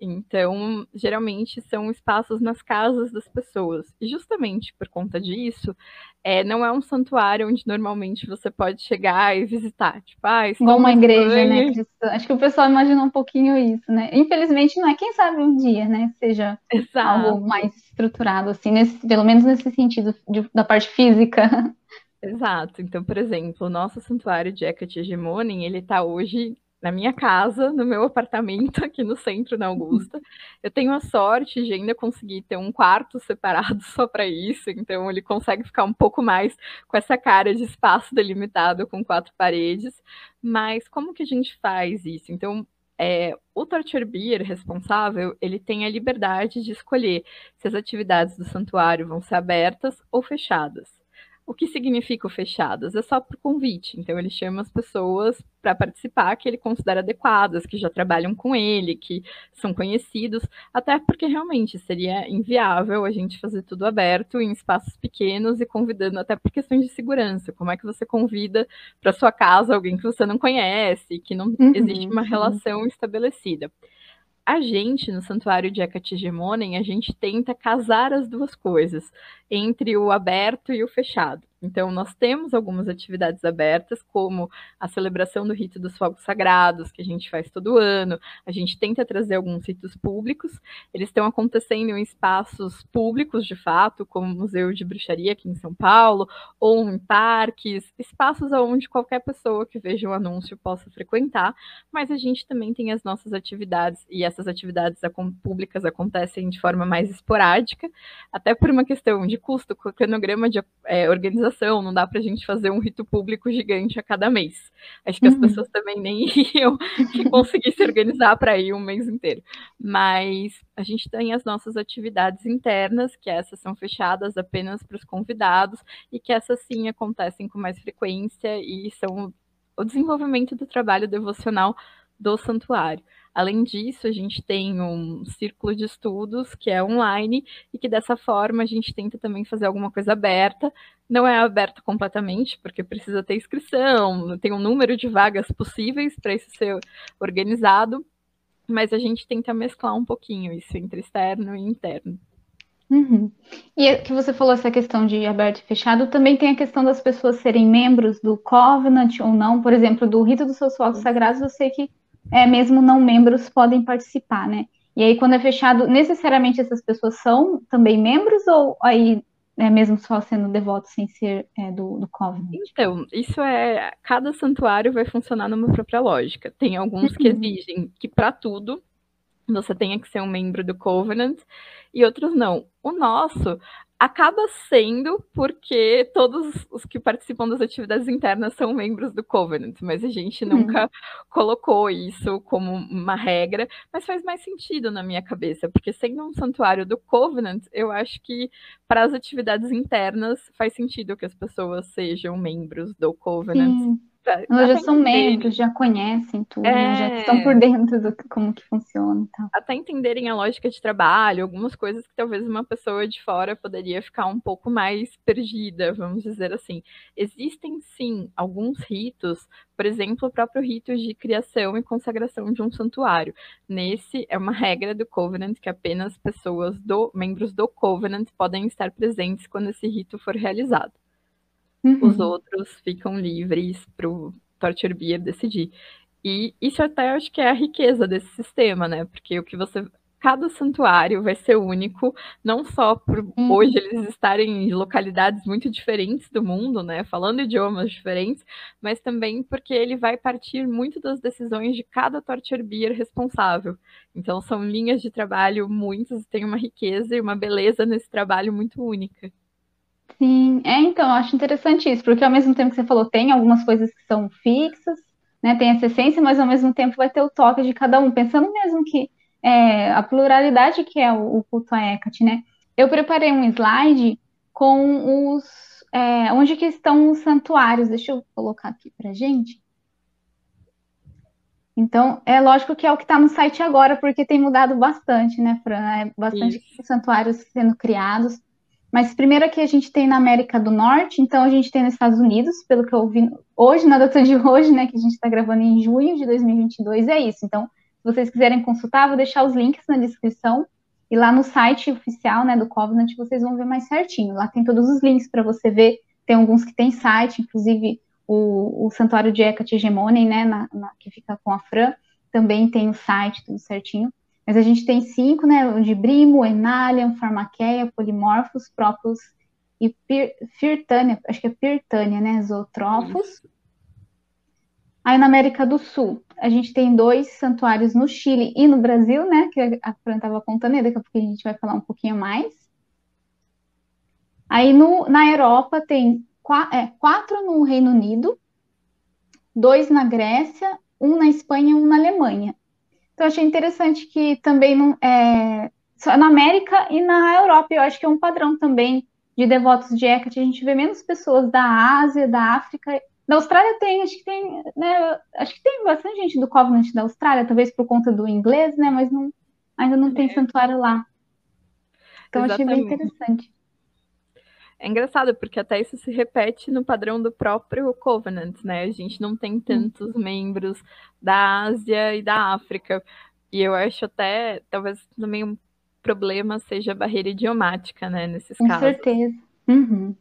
S2: Então, geralmente são espaços nas casas das pessoas. E justamente por conta disso, é, não é um santuário onde normalmente você pode chegar e visitar. Tipo, ah,
S1: Igual uma igreja, né? Acho que o pessoal imagina um pouquinho isso, né? Infelizmente, não é quem sabe um dia, né? Seja Exato. algo mais estruturado, assim, nesse, pelo menos nesse sentido de, da parte física. [laughs]
S2: Exato. Então, por exemplo, o nosso santuário de Hecate Hegemonin, ele está hoje na minha casa, no meu apartamento [laughs] aqui no centro, na Augusta. Eu tenho a sorte de ainda conseguir ter um quarto [laughs] separado só para isso, então ele consegue ficar um pouco mais com essa cara de espaço delimitado com quatro paredes. Mas como que a gente faz isso? Então, é, o Torture Beer responsável, ele tem a liberdade de escolher se as atividades do santuário vão ser abertas ou fechadas. O que significa o fechadas? É só por convite. Então, ele chama as pessoas para participar que ele considera adequadas, que já trabalham com ele, que são conhecidos, até porque realmente seria inviável a gente fazer tudo aberto em espaços pequenos e convidando até por questões de segurança. Como é que você convida para sua casa alguém que você não conhece, que não uhum, existe uma relação estabelecida? A gente, no Santuário de Ekategemonen, a gente tenta casar as duas coisas, entre o aberto e o fechado. Então, nós temos algumas atividades abertas, como a celebração do rito dos fogos sagrados, que a gente faz todo ano. A gente tenta trazer alguns ritos públicos. Eles estão acontecendo em espaços públicos, de fato, como o Museu de Bruxaria aqui em São Paulo, ou em parques, espaços onde qualquer pessoa que veja o um anúncio possa frequentar. Mas a gente também tem as nossas atividades, e essas atividades públicas acontecem de forma mais esporádica, até por uma questão de custo, cronograma de é, organização organização, não dá para a gente fazer um rito público gigante a cada mês. Acho que uhum. as pessoas também nem [laughs] iam conseguir se organizar para ir um mês inteiro. Mas a gente tem as nossas atividades internas, que essas são fechadas apenas para os convidados, e que essas sim acontecem com mais frequência e são o desenvolvimento do trabalho devocional do santuário. Além disso, a gente tem um círculo de estudos que é online e que dessa forma a gente tenta também fazer alguma coisa aberta. Não é aberto completamente, porque precisa ter inscrição, tem um número de vagas possíveis para isso ser organizado, mas a gente tenta mesclar um pouquinho isso entre externo e interno.
S1: Uhum. E é que você falou essa questão de aberto e fechado, também tem a questão das pessoas serem membros do Covenant ou não, por exemplo, do rito dos seus fogos sagrados, eu sei que é, mesmo não membros podem participar, né? E aí, quando é fechado, necessariamente essas pessoas são também membros ou aí é mesmo só sendo devoto sem ser é, do, do Covenant?
S2: Então, isso é. Cada santuário vai funcionar numa própria lógica. Tem alguns que uhum. exigem que para tudo você tenha que ser um membro do Covenant e outros não. O nosso, acaba sendo porque todos os que participam das atividades internas são membros do Covenant, mas a gente uhum. nunca colocou isso como uma regra, mas faz mais sentido na minha cabeça, porque sendo um santuário do Covenant, eu acho que para as atividades internas faz sentido que as pessoas sejam membros do Covenant. Sim.
S1: Elas já são membros, já conhecem tudo, é... né? já estão por dentro do como que funciona. Então.
S2: Até entenderem a lógica de trabalho, algumas coisas que talvez uma pessoa de fora poderia ficar um pouco mais perdida, vamos dizer assim. Existem sim alguns ritos, por exemplo, o próprio rito de criação e consagração de um santuário. Nesse é uma regra do Covenant que apenas pessoas do membros do Covenant podem estar presentes quando esse rito for realizado. Uhum. Os outros ficam livres para o Torture Beer decidir. E isso até acho que é a riqueza desse sistema, né? Porque o que você. Cada santuário vai ser único, não só por uhum. hoje eles estarem em localidades muito diferentes do mundo, né? Falando idiomas diferentes, mas também porque ele vai partir muito das decisões de cada Torture Beer responsável. Então são linhas de trabalho muitas, tem uma riqueza e uma beleza nesse trabalho muito única.
S1: Sim, é, então, acho interessante isso, porque ao mesmo tempo que você falou, tem algumas coisas que são fixas, né, tem essa essência, mas ao mesmo tempo vai ter o toque de cada um, pensando mesmo que é, a pluralidade que é o, o culto a Hecate, né? Eu preparei um slide com os, é, onde que estão os santuários, deixa eu colocar aqui pra gente. Então, é lógico que é o que está no site agora, porque tem mudado bastante, né, Fran? É bastante Isso. santuários sendo criados. Mas primeiro aqui a gente tem na América do Norte, então a gente tem nos Estados Unidos, pelo que eu ouvi hoje, na data de hoje, né, que a gente está gravando em junho de 2022, é isso. Então, se vocês quiserem consultar, vou deixar os links na descrição e lá no site oficial, né, do Covenant, vocês vão ver mais certinho. Lá tem todos os links para você ver, tem alguns que tem site, inclusive o, o Santuário de Hecate Hegemonen, né, na, na, que fica com a Fran, também tem o site, tudo certinho. Mas a gente tem cinco, né? O de Brimo, Enalian, Pharmakeia, Polimorphos, Própolis e Firtânia, acho que é Pirtânia, né? Zootrófos. Aí na América do Sul, a gente tem dois santuários no Chile e no Brasil, né? Que a Fran estava contando, e daqui a pouco a gente vai falar um pouquinho mais. Aí no, na Europa tem quatro, é, quatro no Reino Unido, dois na Grécia, um na Espanha e um na Alemanha. Então achei interessante que também não, é, na América e na Europa, eu acho que é um padrão também de devotos de Hecate, a gente vê menos pessoas da Ásia, da África na Austrália tem, acho que tem, né? Acho que tem bastante gente do Covenant da Austrália, talvez por conta do inglês, né? Mas não, ainda não tem é. santuário lá. Então Exatamente. achei bem interessante.
S2: É engraçado, porque até isso se repete no padrão do próprio Covenant, né? A gente não tem tantos hum. membros da Ásia e da África. E eu acho até, talvez também um problema seja a barreira idiomática, né? Nesses
S1: Com
S2: casos.
S1: Com certeza. Uhum.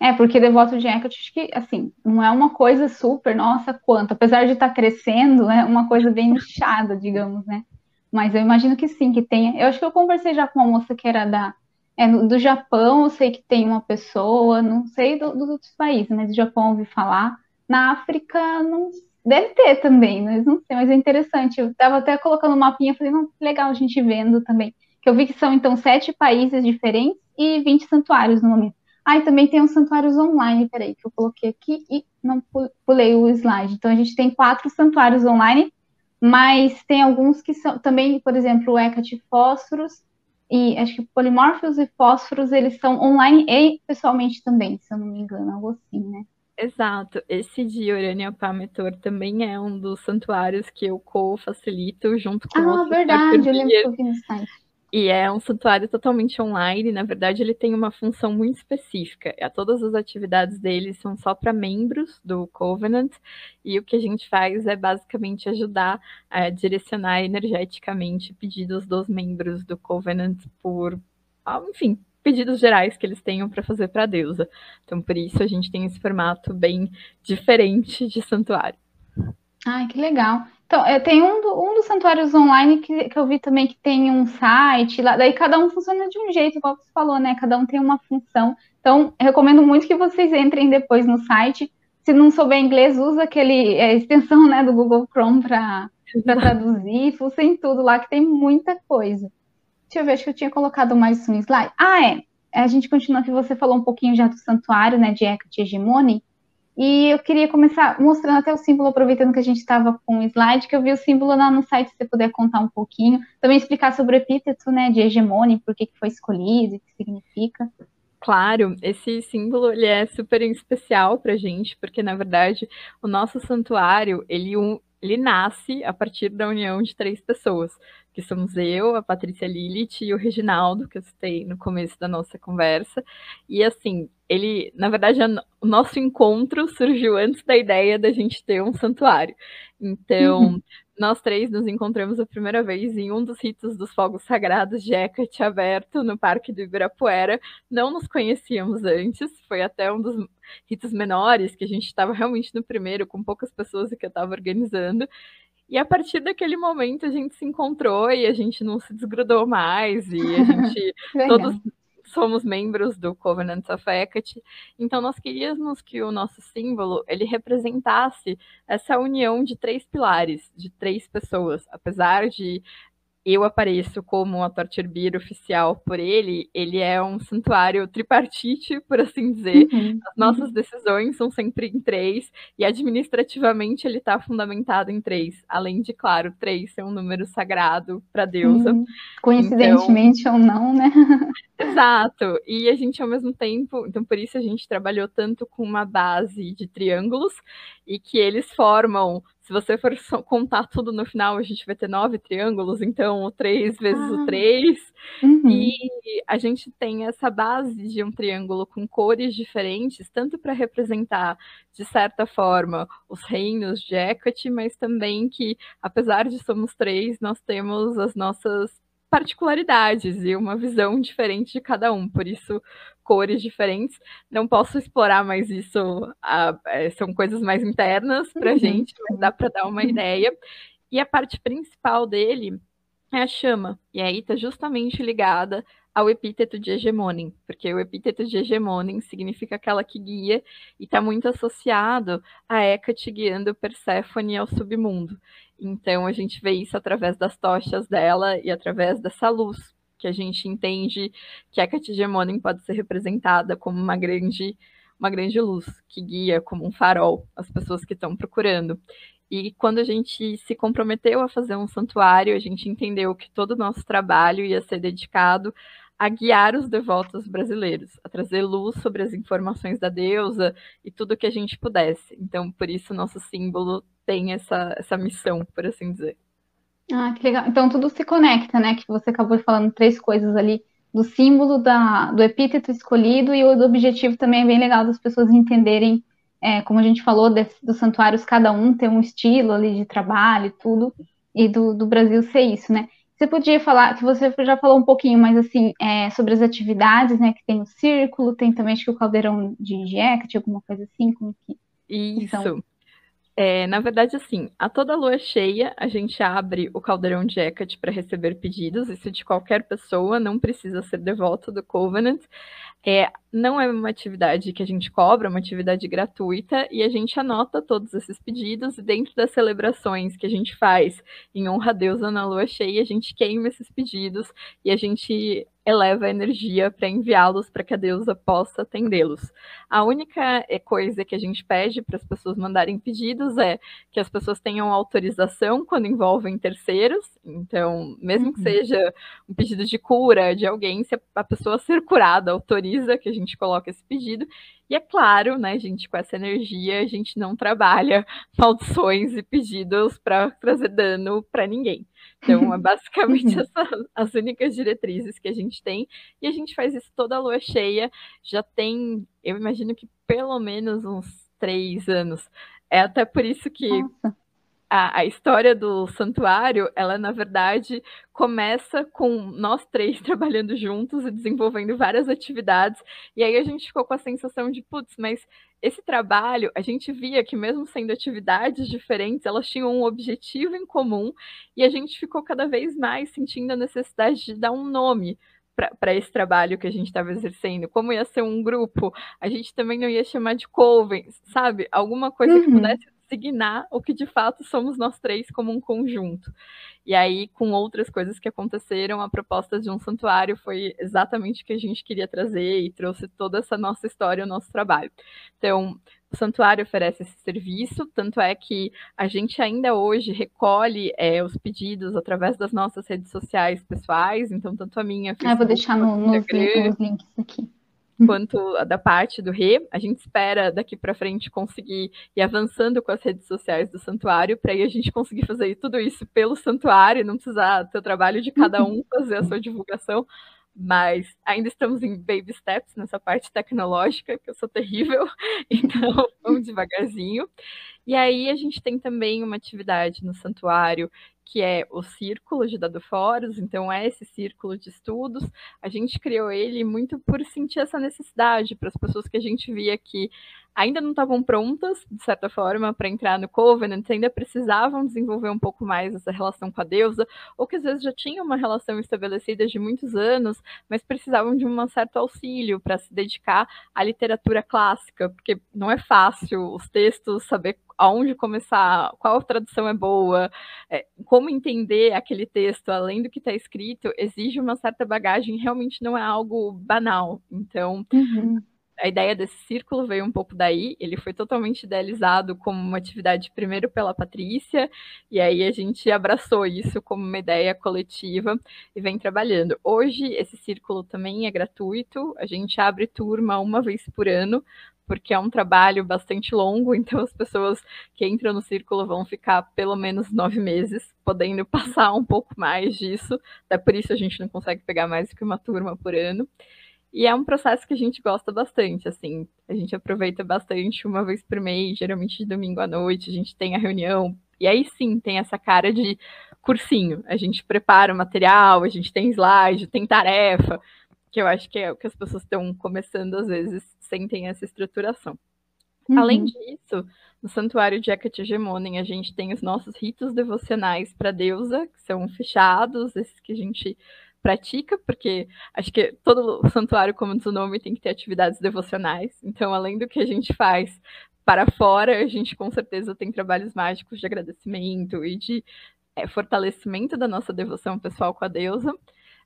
S1: É, porque devoto de Hecate, acho que, assim, não é uma coisa super, nossa, quanto. Apesar de estar tá crescendo, é uma coisa bem nichada, digamos, né? Mas eu imagino que sim, que tenha. Eu acho que eu conversei já com uma moça que era da, é, do Japão, eu sei que tem uma pessoa, não sei do, dos outros países, mas do Japão ouvi falar. Na África, não deve ter também, mas não sei, mas é interessante. Eu estava até colocando um mapinha, falei, não, legal a gente vendo também. Que eu vi que são, então, sete países diferentes e 20 santuários no momento. Ah, e também tem os santuários online, peraí, que eu coloquei aqui e não pulei o slide. Então, a gente tem quatro santuários online, mas tem alguns que são também, por exemplo, o Hecate Fósforos, e acho que Polimorphos e Fósforos, eles são online e pessoalmente também, se eu não me engano, algo assim, né?
S2: Exato. Esse de Urânia Pametor também é um dos santuários que eu co-facilito junto com
S1: Ah, verdade, eu lembro que eu vi no site.
S2: E é um santuário totalmente online. Na verdade, ele tem uma função muito específica. É, todas as atividades dele são só para membros do Covenant. E o que a gente faz é basicamente ajudar a direcionar energeticamente pedidos dos membros do Covenant por, ah, enfim, pedidos gerais que eles tenham para fazer para a deusa. Então, por isso, a gente tem esse formato bem diferente de santuário.
S1: Ai, que legal. Então, eu tenho um, do, um dos santuários online que, que eu vi também que tem um site lá, daí cada um funciona de um jeito, como você falou, né? Cada um tem uma função. Então, recomendo muito que vocês entrem depois no site. Se não souber inglês, usa aquele é, extensão né, do Google Chrome para traduzir, em tudo lá, que tem muita coisa. Deixa eu ver, acho que eu tinha colocado mais um slide. Ah, é. A gente continua aqui, você falou um pouquinho já do santuário, né, de Hecate Hegemony. E eu queria começar mostrando até o símbolo, aproveitando que a gente estava com o slide, que eu vi o símbolo lá no site, se você puder contar um pouquinho. Também explicar sobre o epíteto, né, de hegemônia, por que, que foi escolhido, o que significa.
S2: Claro, esse símbolo ele é super especial para a gente, porque na verdade o nosso santuário ele, ele nasce a partir da união de três pessoas, que somos eu, a Patrícia Lilith e o Reginaldo, que eu citei no começo da nossa conversa. E assim, ele, na verdade, o nosso encontro surgiu antes da ideia da gente ter um santuário. Então, uhum. nós três nos encontramos a primeira vez em um dos ritos dos fogos sagrados de Hecate aberto no Parque do Ibirapuera. Não nos conhecíamos antes, foi até um dos ritos menores, que a gente estava realmente no primeiro, com poucas pessoas que eu estava organizando. E a partir daquele momento a gente se encontrou e a gente não se desgrudou mais, e a gente [laughs] todos somos membros do Covenant of Hecate, então nós queríamos que o nosso símbolo ele representasse essa união de três pilares, de três pessoas, apesar de eu apareço como a Torturbir oficial por ele, ele é um santuário tripartite, por assim dizer. Uhum, As nossas uhum. decisões são sempre em três, e administrativamente ele está fundamentado em três. Além de, claro, três ser um número sagrado para deusa. Uhum.
S1: Coincidentemente então... ou não, né? [laughs]
S2: Exato. E a gente, ao mesmo tempo, então por isso a gente trabalhou tanto com uma base de triângulos, e que eles formam se você for [laughs] contar tudo no final, a gente vai ter nove triângulos, então o três vezes ah. o três. Uhum. E a gente tem essa base de um triângulo com cores diferentes, tanto para representar, de certa forma, os reinos de Hecate, mas também que, apesar de somos três, nós temos as nossas particularidades e uma visão diferente de cada um, por isso cores diferentes. Não posso explorar mais isso, a, é, são coisas mais internas para uhum. gente, mas dá para dar uma ideia. E a parte principal dele é a chama. E aí está justamente ligada ao epíteto de hegemonim, porque o epíteto de hegemonim significa aquela que guia e está muito associado a Hecate guiando Perséfone ao submundo. Então a gente vê isso através das tochas dela e através dessa luz que a gente entende que Hecate hegemonim pode ser representada como uma grande uma grande luz que guia como um farol as pessoas que estão procurando. E quando a gente se comprometeu a fazer um santuário, a gente entendeu que todo o nosso trabalho ia ser dedicado a guiar os devotos brasileiros, a trazer luz sobre as informações da deusa e tudo que a gente pudesse. Então, por isso, nosso símbolo tem essa, essa missão, por assim dizer.
S1: Ah, que legal. Então, tudo se conecta, né? Que você acabou falando três coisas ali do símbolo, da, do epíteto escolhido e o do objetivo também é bem legal das pessoas entenderem, é, como a gente falou, dos santuários, cada um tem um estilo ali de trabalho e tudo, e do, do Brasil ser isso, né? Você podia falar, que você já falou um pouquinho, mas assim, é, sobre as atividades, né? Que tem o círculo, tem também acho que o caldeirão de, Hecate, alguma coisa assim, como que.
S2: Isso. É, na verdade, assim, a toda lua cheia, a gente abre o caldeirão de Hecate para receber pedidos, isso de qualquer pessoa, não precisa ser devoto do Covenant. É, não é uma atividade que a gente cobra, é uma atividade gratuita, e a gente anota todos esses pedidos, e dentro das celebrações que a gente faz em honra a deusa na lua cheia, a gente queima esses pedidos e a gente eleva a energia para enviá-los para que a deusa possa atendê-los. A única eh, coisa que a gente pede para as pessoas mandarem pedidos é que as pessoas tenham autorização quando envolvem terceiros. Então, mesmo que uhum. seja um pedido de cura de alguém, se a pessoa ser curada autoriza que a gente coloque esse pedido. E é claro, né, gente, com essa energia a gente não trabalha [laughs] maldições e pedidos para trazer dano para ninguém. Então, é [laughs] basicamente essa, as únicas diretrizes que a gente tem. E a gente faz isso toda a lua cheia. Já tem, eu imagino que pelo menos uns três anos. É até por isso que Nossa a, a, história do santuário, ela na verdade começa com nós três [laughs] trabalhando juntos e desenvolvendo várias atividades. E aí a gente ficou com a sensação de, putz, mas esse trabalho, a gente via que mesmo sendo atividades diferentes, elas tinham um objetivo em comum e a gente ficou cada vez mais sentindo a necessidade de dar um nome para esse trabalho que a gente estava exercendo, como ia ser um grupo, a gente também não ia chamar de coven, sabe? Alguma coisa uhum. que pudesse designar o que de fato somos nós três como um conjunto. E aí, com outras coisas que aconteceram, a proposta de um santuário foi exatamente o que a gente queria trazer e trouxe toda essa nossa história, o nosso trabalho. Então, o santuário oferece esse serviço, tanto é que a gente ainda hoje recolhe é, os pedidos através das nossas redes sociais pessoais, então tanto a minha.
S1: Facebook, ah, vou deixar no, nos links aqui
S2: quanto da parte do Rê. A gente espera daqui para frente conseguir ir avançando com as redes sociais do santuário, para aí a gente conseguir fazer tudo isso pelo santuário, não precisar ter o trabalho de cada um [laughs] fazer a sua divulgação. Mas ainda estamos em baby steps nessa parte tecnológica, que eu sou terrível, [laughs] então vamos devagarzinho. E aí a gente tem também uma atividade no santuário que é o Círculo de Dadoforos, então é esse círculo de estudos. A gente criou ele muito por sentir essa necessidade para as pessoas que a gente via que ainda não estavam prontas, de certa forma, para entrar no Covenant, ainda precisavam desenvolver um pouco mais essa relação com a deusa, ou que às vezes já tinham uma relação estabelecida de muitos anos, mas precisavam de um certo auxílio para se dedicar à literatura clássica, porque não é fácil os textos saber aonde começar, qual tradução é boa, é, como entender aquele texto além do que está escrito, exige uma certa bagagem, realmente não é algo banal. Então, uhum a ideia desse círculo veio um pouco daí. Ele foi totalmente idealizado como uma atividade primeiro pela Patrícia, e aí a gente abraçou isso como uma ideia coletiva e vem trabalhando. Hoje esse círculo também é gratuito, a gente abre turma uma vez por ano, porque é um trabalho bastante longo, [laughs] então as pessoas que entram no círculo vão ficar pelo menos nove meses, podendo [laughs] passar um pouco mais disso, até por isso a gente não consegue pegar mais do que uma turma por ano. E é um processo que a gente gosta bastante, assim. A gente aproveita bastante uma vez por mês, geralmente de domingo à noite, a gente tem a reunião. E aí sim tem essa cara de cursinho. A gente prepara o material, a gente tem slide, tem tarefa, que eu acho que é o que as pessoas estão começando, às vezes, sentem essa estruturação. Uhum. Além disso, No santuário de Hecate Hegemonen, a gente tem os nossos ritos devocionais para a deusa, que são fechados, esses que a gente pratica, porque acho que todo santuário, como diz o nome, tem que ter atividades devocionais. Então, além do que a gente faz para fora, a gente com certeza tem trabalhos mágicos de agradecimento e de é, fortalecimento da nossa devoção pessoal com a deusa.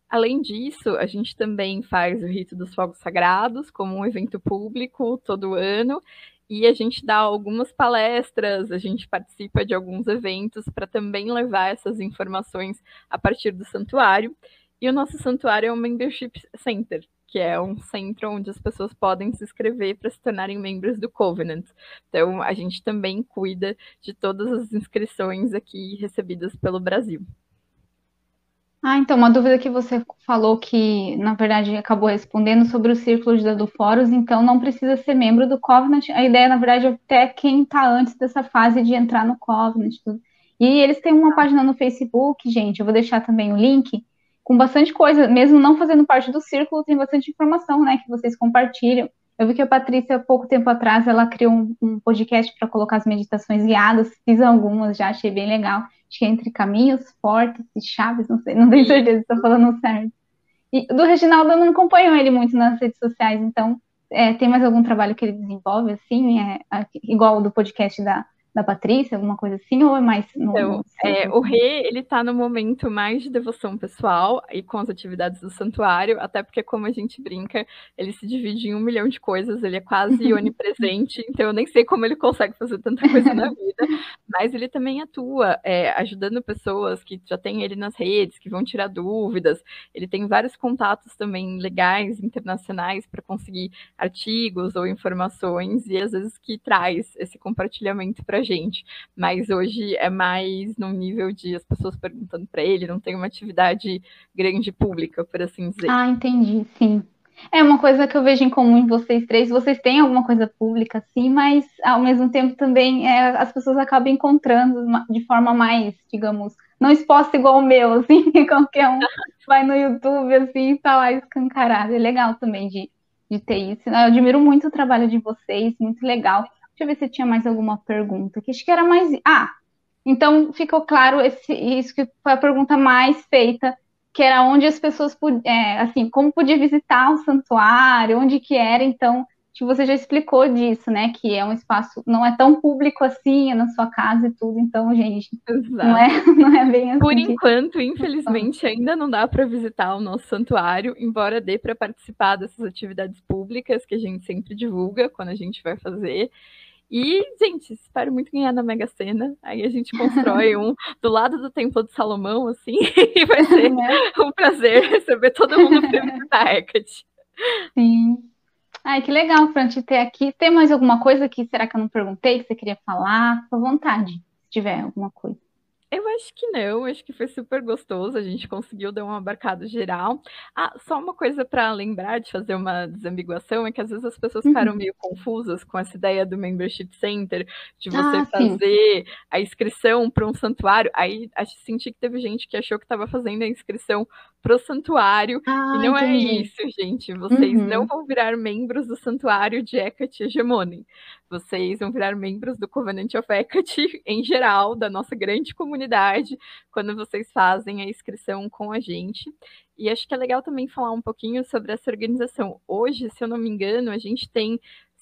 S2: Além disso, a gente também faz o rito dos fogos sagrados como um evento público todo ano e a gente dá algumas palestras, a gente participa de alguns eventos para também levar essas informações a partir do santuário. E o nosso santuário é um membership center, que é um centro onde as pessoas podem se inscrever para se tornarem membros do Covenant. Então, a gente também cuida de todas as inscrições aqui recebidas pelo Brasil.
S1: Ah, então, uma dúvida que você falou que, na verdade, acabou respondendo sobre o círculo de Dadoforos, então não precisa ser membro do Covenant. A ideia, na verdade, é até quem está antes dessa fase de entrar no Covenant. Tudo. E eles têm uma página no Facebook, gente, eu vou deixar também o link, com bastante coisa, mesmo não fazendo parte do círculo, tem bastante informação, né, que vocês compartilham. Eu vi que a Patrícia, pouco tempo atrás, ela criou um, um podcast para colocar as meditações guiadas, fiz algumas já, achei bem legal acho que é entre caminhos, fortes e chaves, não sei, [laughs] não tenho certeza se estou falando certo. E do Reginaldo eu não acompanho ele muito nas redes sociais, então é, tem mais algum trabalho que ele desenvolve, assim, é, igual o do podcast da, da Patrícia, alguma coisa assim, ou é mais no,
S2: então. É, o Rê, ele tá no momento mais de devoção pessoal e com as atividades do santuário, até porque como a gente brinca, ele se divide em um milhão de coisas, ele é quase [laughs] onipresente, então eu nem sei como ele consegue fazer tanta coisa na [laughs] vida, mas ele também atua é, ajudando pessoas que já têm ele nas redes, que vão tirar dúvidas, ele tem vários contatos também legais, internacionais, para conseguir artigos ou informações, e às vezes que traz esse compartilhamento para gente, mas hoje é mais num nível de as pessoas perguntando para ele, não tem uma atividade grande pública, por assim dizer.
S1: Ah, entendi, sim. É uma coisa que eu vejo em comum em vocês três. Vocês têm alguma coisa pública, sim, mas ao mesmo tempo também é, as pessoas acabam encontrando de forma mais, digamos, não exposta igual o meu, [laughs] assim, qualquer um vai no YouTube assim e tá lá escancarado. É legal também de, de ter isso. Eu admiro muito o trabalho de vocês, muito legal. Deixa eu ver se tinha mais alguma pergunta. Que acho que era mais. Ah, então ficou claro esse, isso que foi a pergunta mais feita, que era onde as pessoas é, assim, como podia visitar o santuário, onde que era, então que você já explicou disso, né? Que é um espaço, não é tão público assim, é na sua casa e tudo, então, gente, não é, [laughs] não é bem assim.
S2: Por enquanto, infelizmente, ainda não dá para visitar o nosso santuário, embora dê para participar dessas atividades públicas que a gente sempre divulga quando a gente vai fazer. E, gente, espero muito ganhar na Mega Sena. Aí a gente constrói um do lado do Templo de Salomão, assim, [laughs] e vai ser é. um prazer receber todo mundo visitar Hecate.
S1: Sim. Ai, que legal, Fran, te ter aqui. Tem mais alguma coisa que será que eu não perguntei que você queria falar? Fica à vontade, se tiver alguma coisa.
S2: Eu acho que não, acho que foi super gostoso, a gente conseguiu dar um abarcado geral. Ah, só uma coisa para lembrar de fazer uma desambiguação é que às vezes as pessoas uhum. ficaram meio confusas com essa ideia do membership center, de você ah, fazer sim. a inscrição para um santuário. Aí acho, senti que teve gente que achou que estava fazendo a inscrição para o santuário, ah, e não é entendi. é isso, gente. Vocês uhum. não vão virar membros do santuário de Hecate Hegemony. Vocês vão virar membros do Covenant of Hecate [laughs] em geral, da nossa grande comunidade, quando vocês fazem a inscrição com a gente. E acho que é legal também falar um pouquinho sobre essa organização. Hoje, se eu não me engano, a gente tem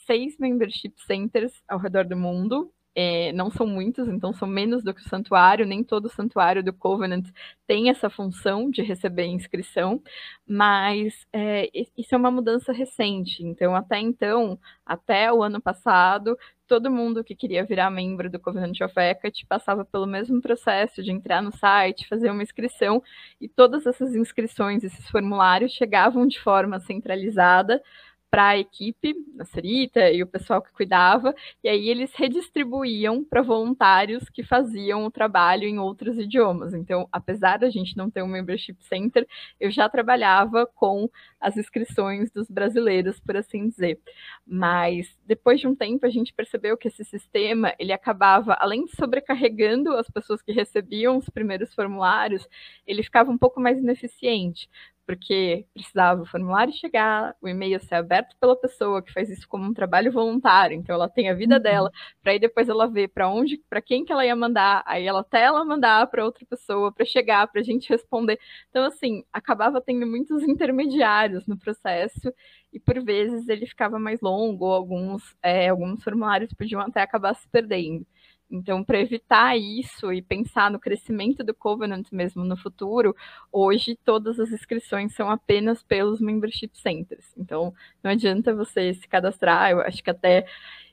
S2: seis membership centers ao redor do mundo, é, não são muitos, então são menos do que o santuário, nem todo santuário do Covenant tem essa função de receber inscrição, mas é, isso é uma mudança recente. Então, até então, até o ano passado, todo mundo que queria virar membro do Covenant of Hecate passava pelo mesmo processo de entrar no site, fazer uma inscrição, e todas essas inscrições, esses formulários chegavam de forma centralizada para a equipe, a Sarita e o pessoal que cuidava, e aí eles redistribuíam para voluntários que faziam o trabalho em outros idiomas. Então, apesar da gente não ter um membership center, eu já trabalhava com as inscrições dos brasileiros, por assim dizer. Mas depois de um tempo a gente percebeu que esse sistema, ele acabava além de sobrecarregando as pessoas que recebiam os primeiros formulários, ele ficava um pouco mais ineficiente porque precisava o formulário chegar, o e-mail ser aberto pela pessoa que faz isso como um trabalho voluntário, então ela tem a vida uhum. dela, para aí depois ela ver para onde, para quem que ela ia mandar, aí ela até ela mandar para outra pessoa para chegar, para a gente responder. Então assim, acabava tendo muitos intermediários no processo e por vezes ele ficava mais longo, alguns, é, alguns formulários podiam até acabar se perdendo. Então, para evitar isso e pensar no crescimento do Covenant mesmo no futuro, hoje todas as inscrições são apenas pelos membership centers. Então, não adianta você se cadastrar. Eu acho que até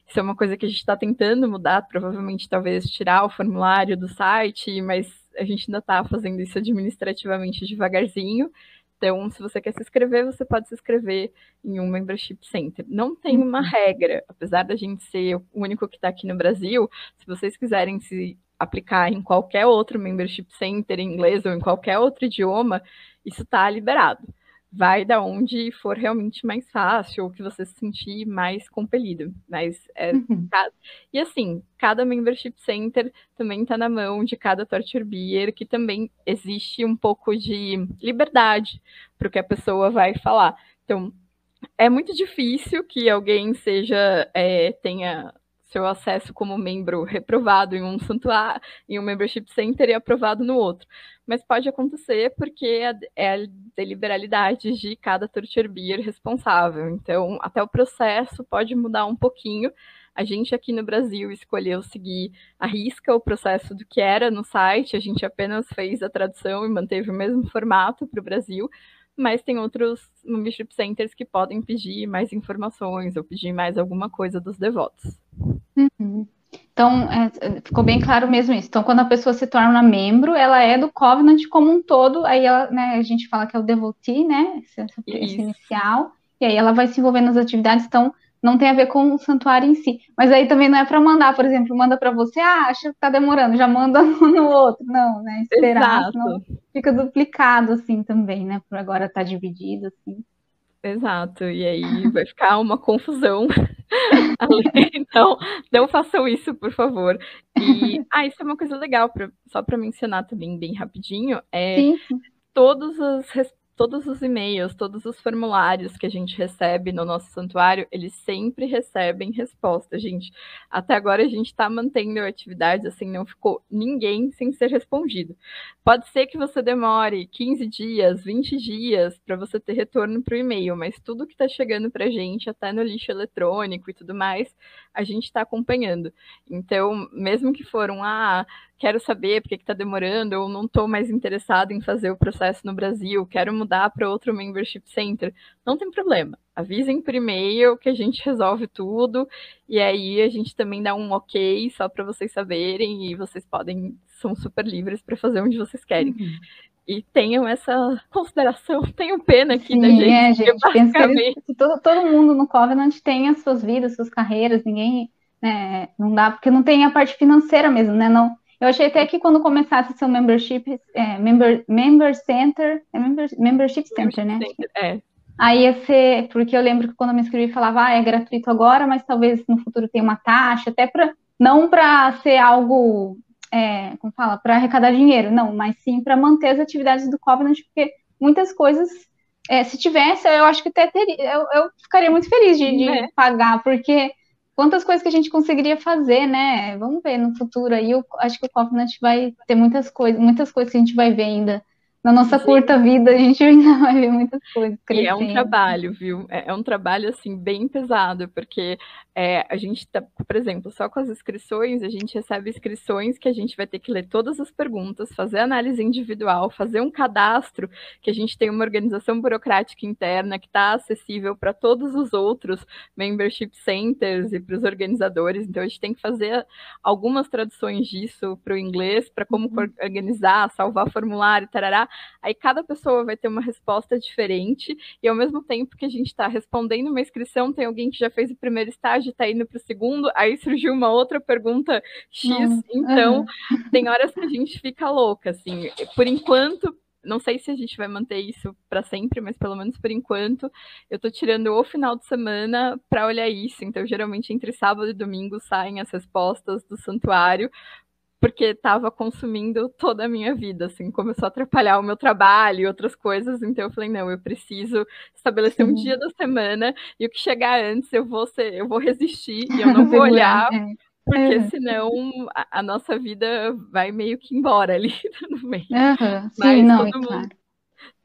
S2: isso é uma coisa que a gente está tentando mudar, provavelmente talvez tirar o formulário do site, mas a gente ainda está fazendo isso administrativamente devagarzinho. Então, se você quer se inscrever, você pode se inscrever em um membership center. Não tem uma uhum. regra, apesar da gente ser o único que está aqui no Brasil, se vocês quiserem se aplicar em qualquer outro membership center em inglês ou em qualquer outro idioma, isso está liberado vai da onde for realmente mais fácil ou que você se sentir mais compelido. Mas é uhum. e assim, cada membership center também está na mão de cada torture beer, que também existe um pouco de liberdade para o que a pessoa vai falar. Então, é muito difícil que alguém seja é, tenha seu acesso como membro reprovado em um santuário, em um membership center e aprovado no outro. Mas pode acontecer porque é a deliberalidade de cada torture beer responsável. Então, até o processo pode mudar um pouquinho. A gente aqui no Brasil escolheu seguir a risca o processo do que era no site, a gente apenas fez a tradução e manteve o mesmo formato para o Brasil, mas tem outros membership centers que podem pedir mais informações ou pedir mais alguma coisa dos devotos.
S1: Uhum. Então, é, ficou bem claro mesmo isso. Então, quando a pessoa se torna membro, ela é do Covenant como um todo, aí ela, né, a gente fala que é o devotee, né, esse, esse inicial, e aí ela vai se envolvendo nas atividades, então não tem a ver com o santuário em si. Mas aí também não é para mandar, por exemplo, manda para você, ah, acha que tá demorando, já manda [laughs] no outro. Não, né? Esperar, fica duplicado assim também, né? Por agora tá dividido assim.
S2: Exato, e aí vai ficar uma confusão. [laughs] então, não façam isso, por favor. E, ah, isso é uma coisa legal, pra, só para mencionar também bem rapidinho, é Sim. todos os todos os e-mails, todos os formulários que a gente recebe no nosso santuário, eles sempre recebem resposta, gente. Até agora a gente está mantendo a atividade, assim, não ficou ninguém sem ser respondido. Pode ser que você demore 15 dias, 20 dias para você ter retorno para o e-mail, mas tudo que está chegando para a gente, até no lixo eletrônico e tudo mais, a gente está acompanhando. Então, mesmo que for um, ah, quero saber por que está demorando, ou não estou mais interessado em fazer o processo no Brasil, quero mudar para outro membership center, não tem problema. Avisem por e-mail que a gente resolve tudo, e aí a gente também dá um ok só para vocês saberem, e vocês podem, são super livres para fazer onde vocês querem. Uhum e tenham essa consideração, [laughs] tenham pena aqui Sim, da gente. É, gente
S1: basicamente... que todo, todo mundo no Covenant tem as suas vidas, suas carreiras, ninguém, né, não dá, porque não tem a parte financeira mesmo, né, não, eu achei até que quando começasse seu membership, é, member, member center, é member, membership center, né? É. Aí ia ser, porque eu lembro que quando eu me inscrevi falava, ah, é gratuito agora, mas talvez no futuro tenha uma taxa, até para não para ser algo, é, como fala, para arrecadar dinheiro, não, mas sim para manter as atividades do Covenant, porque muitas coisas, é, se tivesse, eu acho que até teria, eu, eu ficaria muito feliz de, de é. pagar, porque quantas coisas que a gente conseguiria fazer, né? Vamos ver no futuro aí. Eu acho que o Covenant vai ter muitas coisas, muitas coisas que a gente vai ver ainda na nossa Sim. curta vida, a gente [laughs] ainda vai ver muitas coisas.
S2: Crescendo. E é um trabalho, viu? É, é um trabalho, assim, bem pesado, porque é, a gente tá, por exemplo, só com as inscrições, a gente recebe inscrições que a gente vai ter que ler todas as perguntas, fazer análise individual, fazer um cadastro, que a gente tem uma organização burocrática interna que está acessível para todos os outros membership centers e para os organizadores. Então, a gente tem que fazer algumas traduções disso para o inglês, para como uhum. organizar, salvar formulário, tarará. Aí cada pessoa vai ter uma resposta diferente, e ao mesmo tempo que a gente está respondendo uma inscrição, tem alguém que já fez o primeiro estágio, está indo para o segundo, aí surgiu uma outra pergunta X, uhum. então tem horas que a gente fica louca, assim. Por enquanto, não sei se a gente vai manter isso para sempre, mas pelo menos por enquanto, eu estou tirando o final de semana para olhar isso. Então, geralmente entre sábado e domingo saem as respostas do santuário, porque estava consumindo toda a minha vida, assim, começou a atrapalhar o meu trabalho e outras coisas, então eu falei, não, eu preciso estabelecer um dia da semana e o que chegar antes eu vou ser, eu vou resistir e eu [laughs] não vou olhar, é. porque é. senão a, a, nossa vida vai meio que embora ali [laughs] no meio.
S1: Uhum. Sim, Mas não, todo é mundo claro.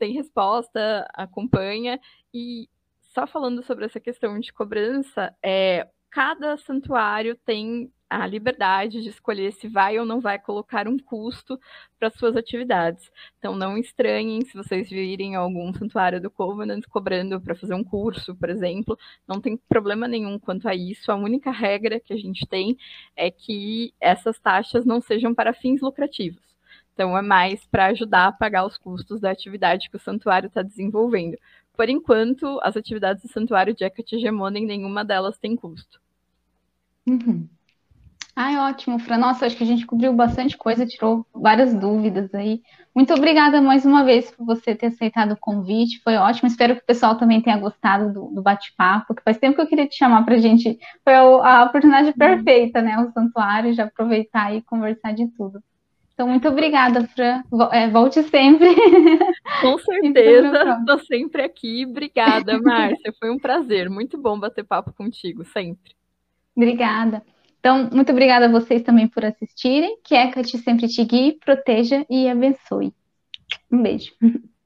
S2: tem resposta, acompanha e só falando sobre essa questão de cobrança, é, cada santuário tem a liberdade de escolher se vai ou não vai colocar um custo para suas atividades. Então, não estranhem se vocês virem algum santuário do Covenant cobrando para fazer um curso, por exemplo. Não tem problema nenhum quanto a isso. A única regra que a gente tem é que essas taxas não sejam para fins lucrativos. Então, é mais para ajudar a pagar os custos da atividade que o santuário está desenvolvendo. Por enquanto, as atividades do santuário de Hecate Hegemona, nenhuma delas tem custo.
S1: Uhum. Ai, ótimo, Fran. Nossa, acho que a gente cobriu bastante coisa, tirou várias dúvidas aí. Muito obrigada mais uma vez por você ter aceitado o convite. Foi ótimo. Espero que o pessoal também tenha gostado do, do bate-papo, porque faz tempo que eu queria te chamar para a gente. Foi a oportunidade perfeita, né? O santuário, já aproveitar e conversar de tudo. Então, muito obrigada, Fran. É, volte sempre. [laughs]
S2: Com certeza, estou sempre aqui. Obrigada, Márcia. Foi um prazer. Muito bom bater papo contigo, sempre.
S1: Obrigada. Então, muito obrigada a vocês também por assistirem. Que Hecate sempre te guie, proteja e abençoe. Um beijo. [laughs]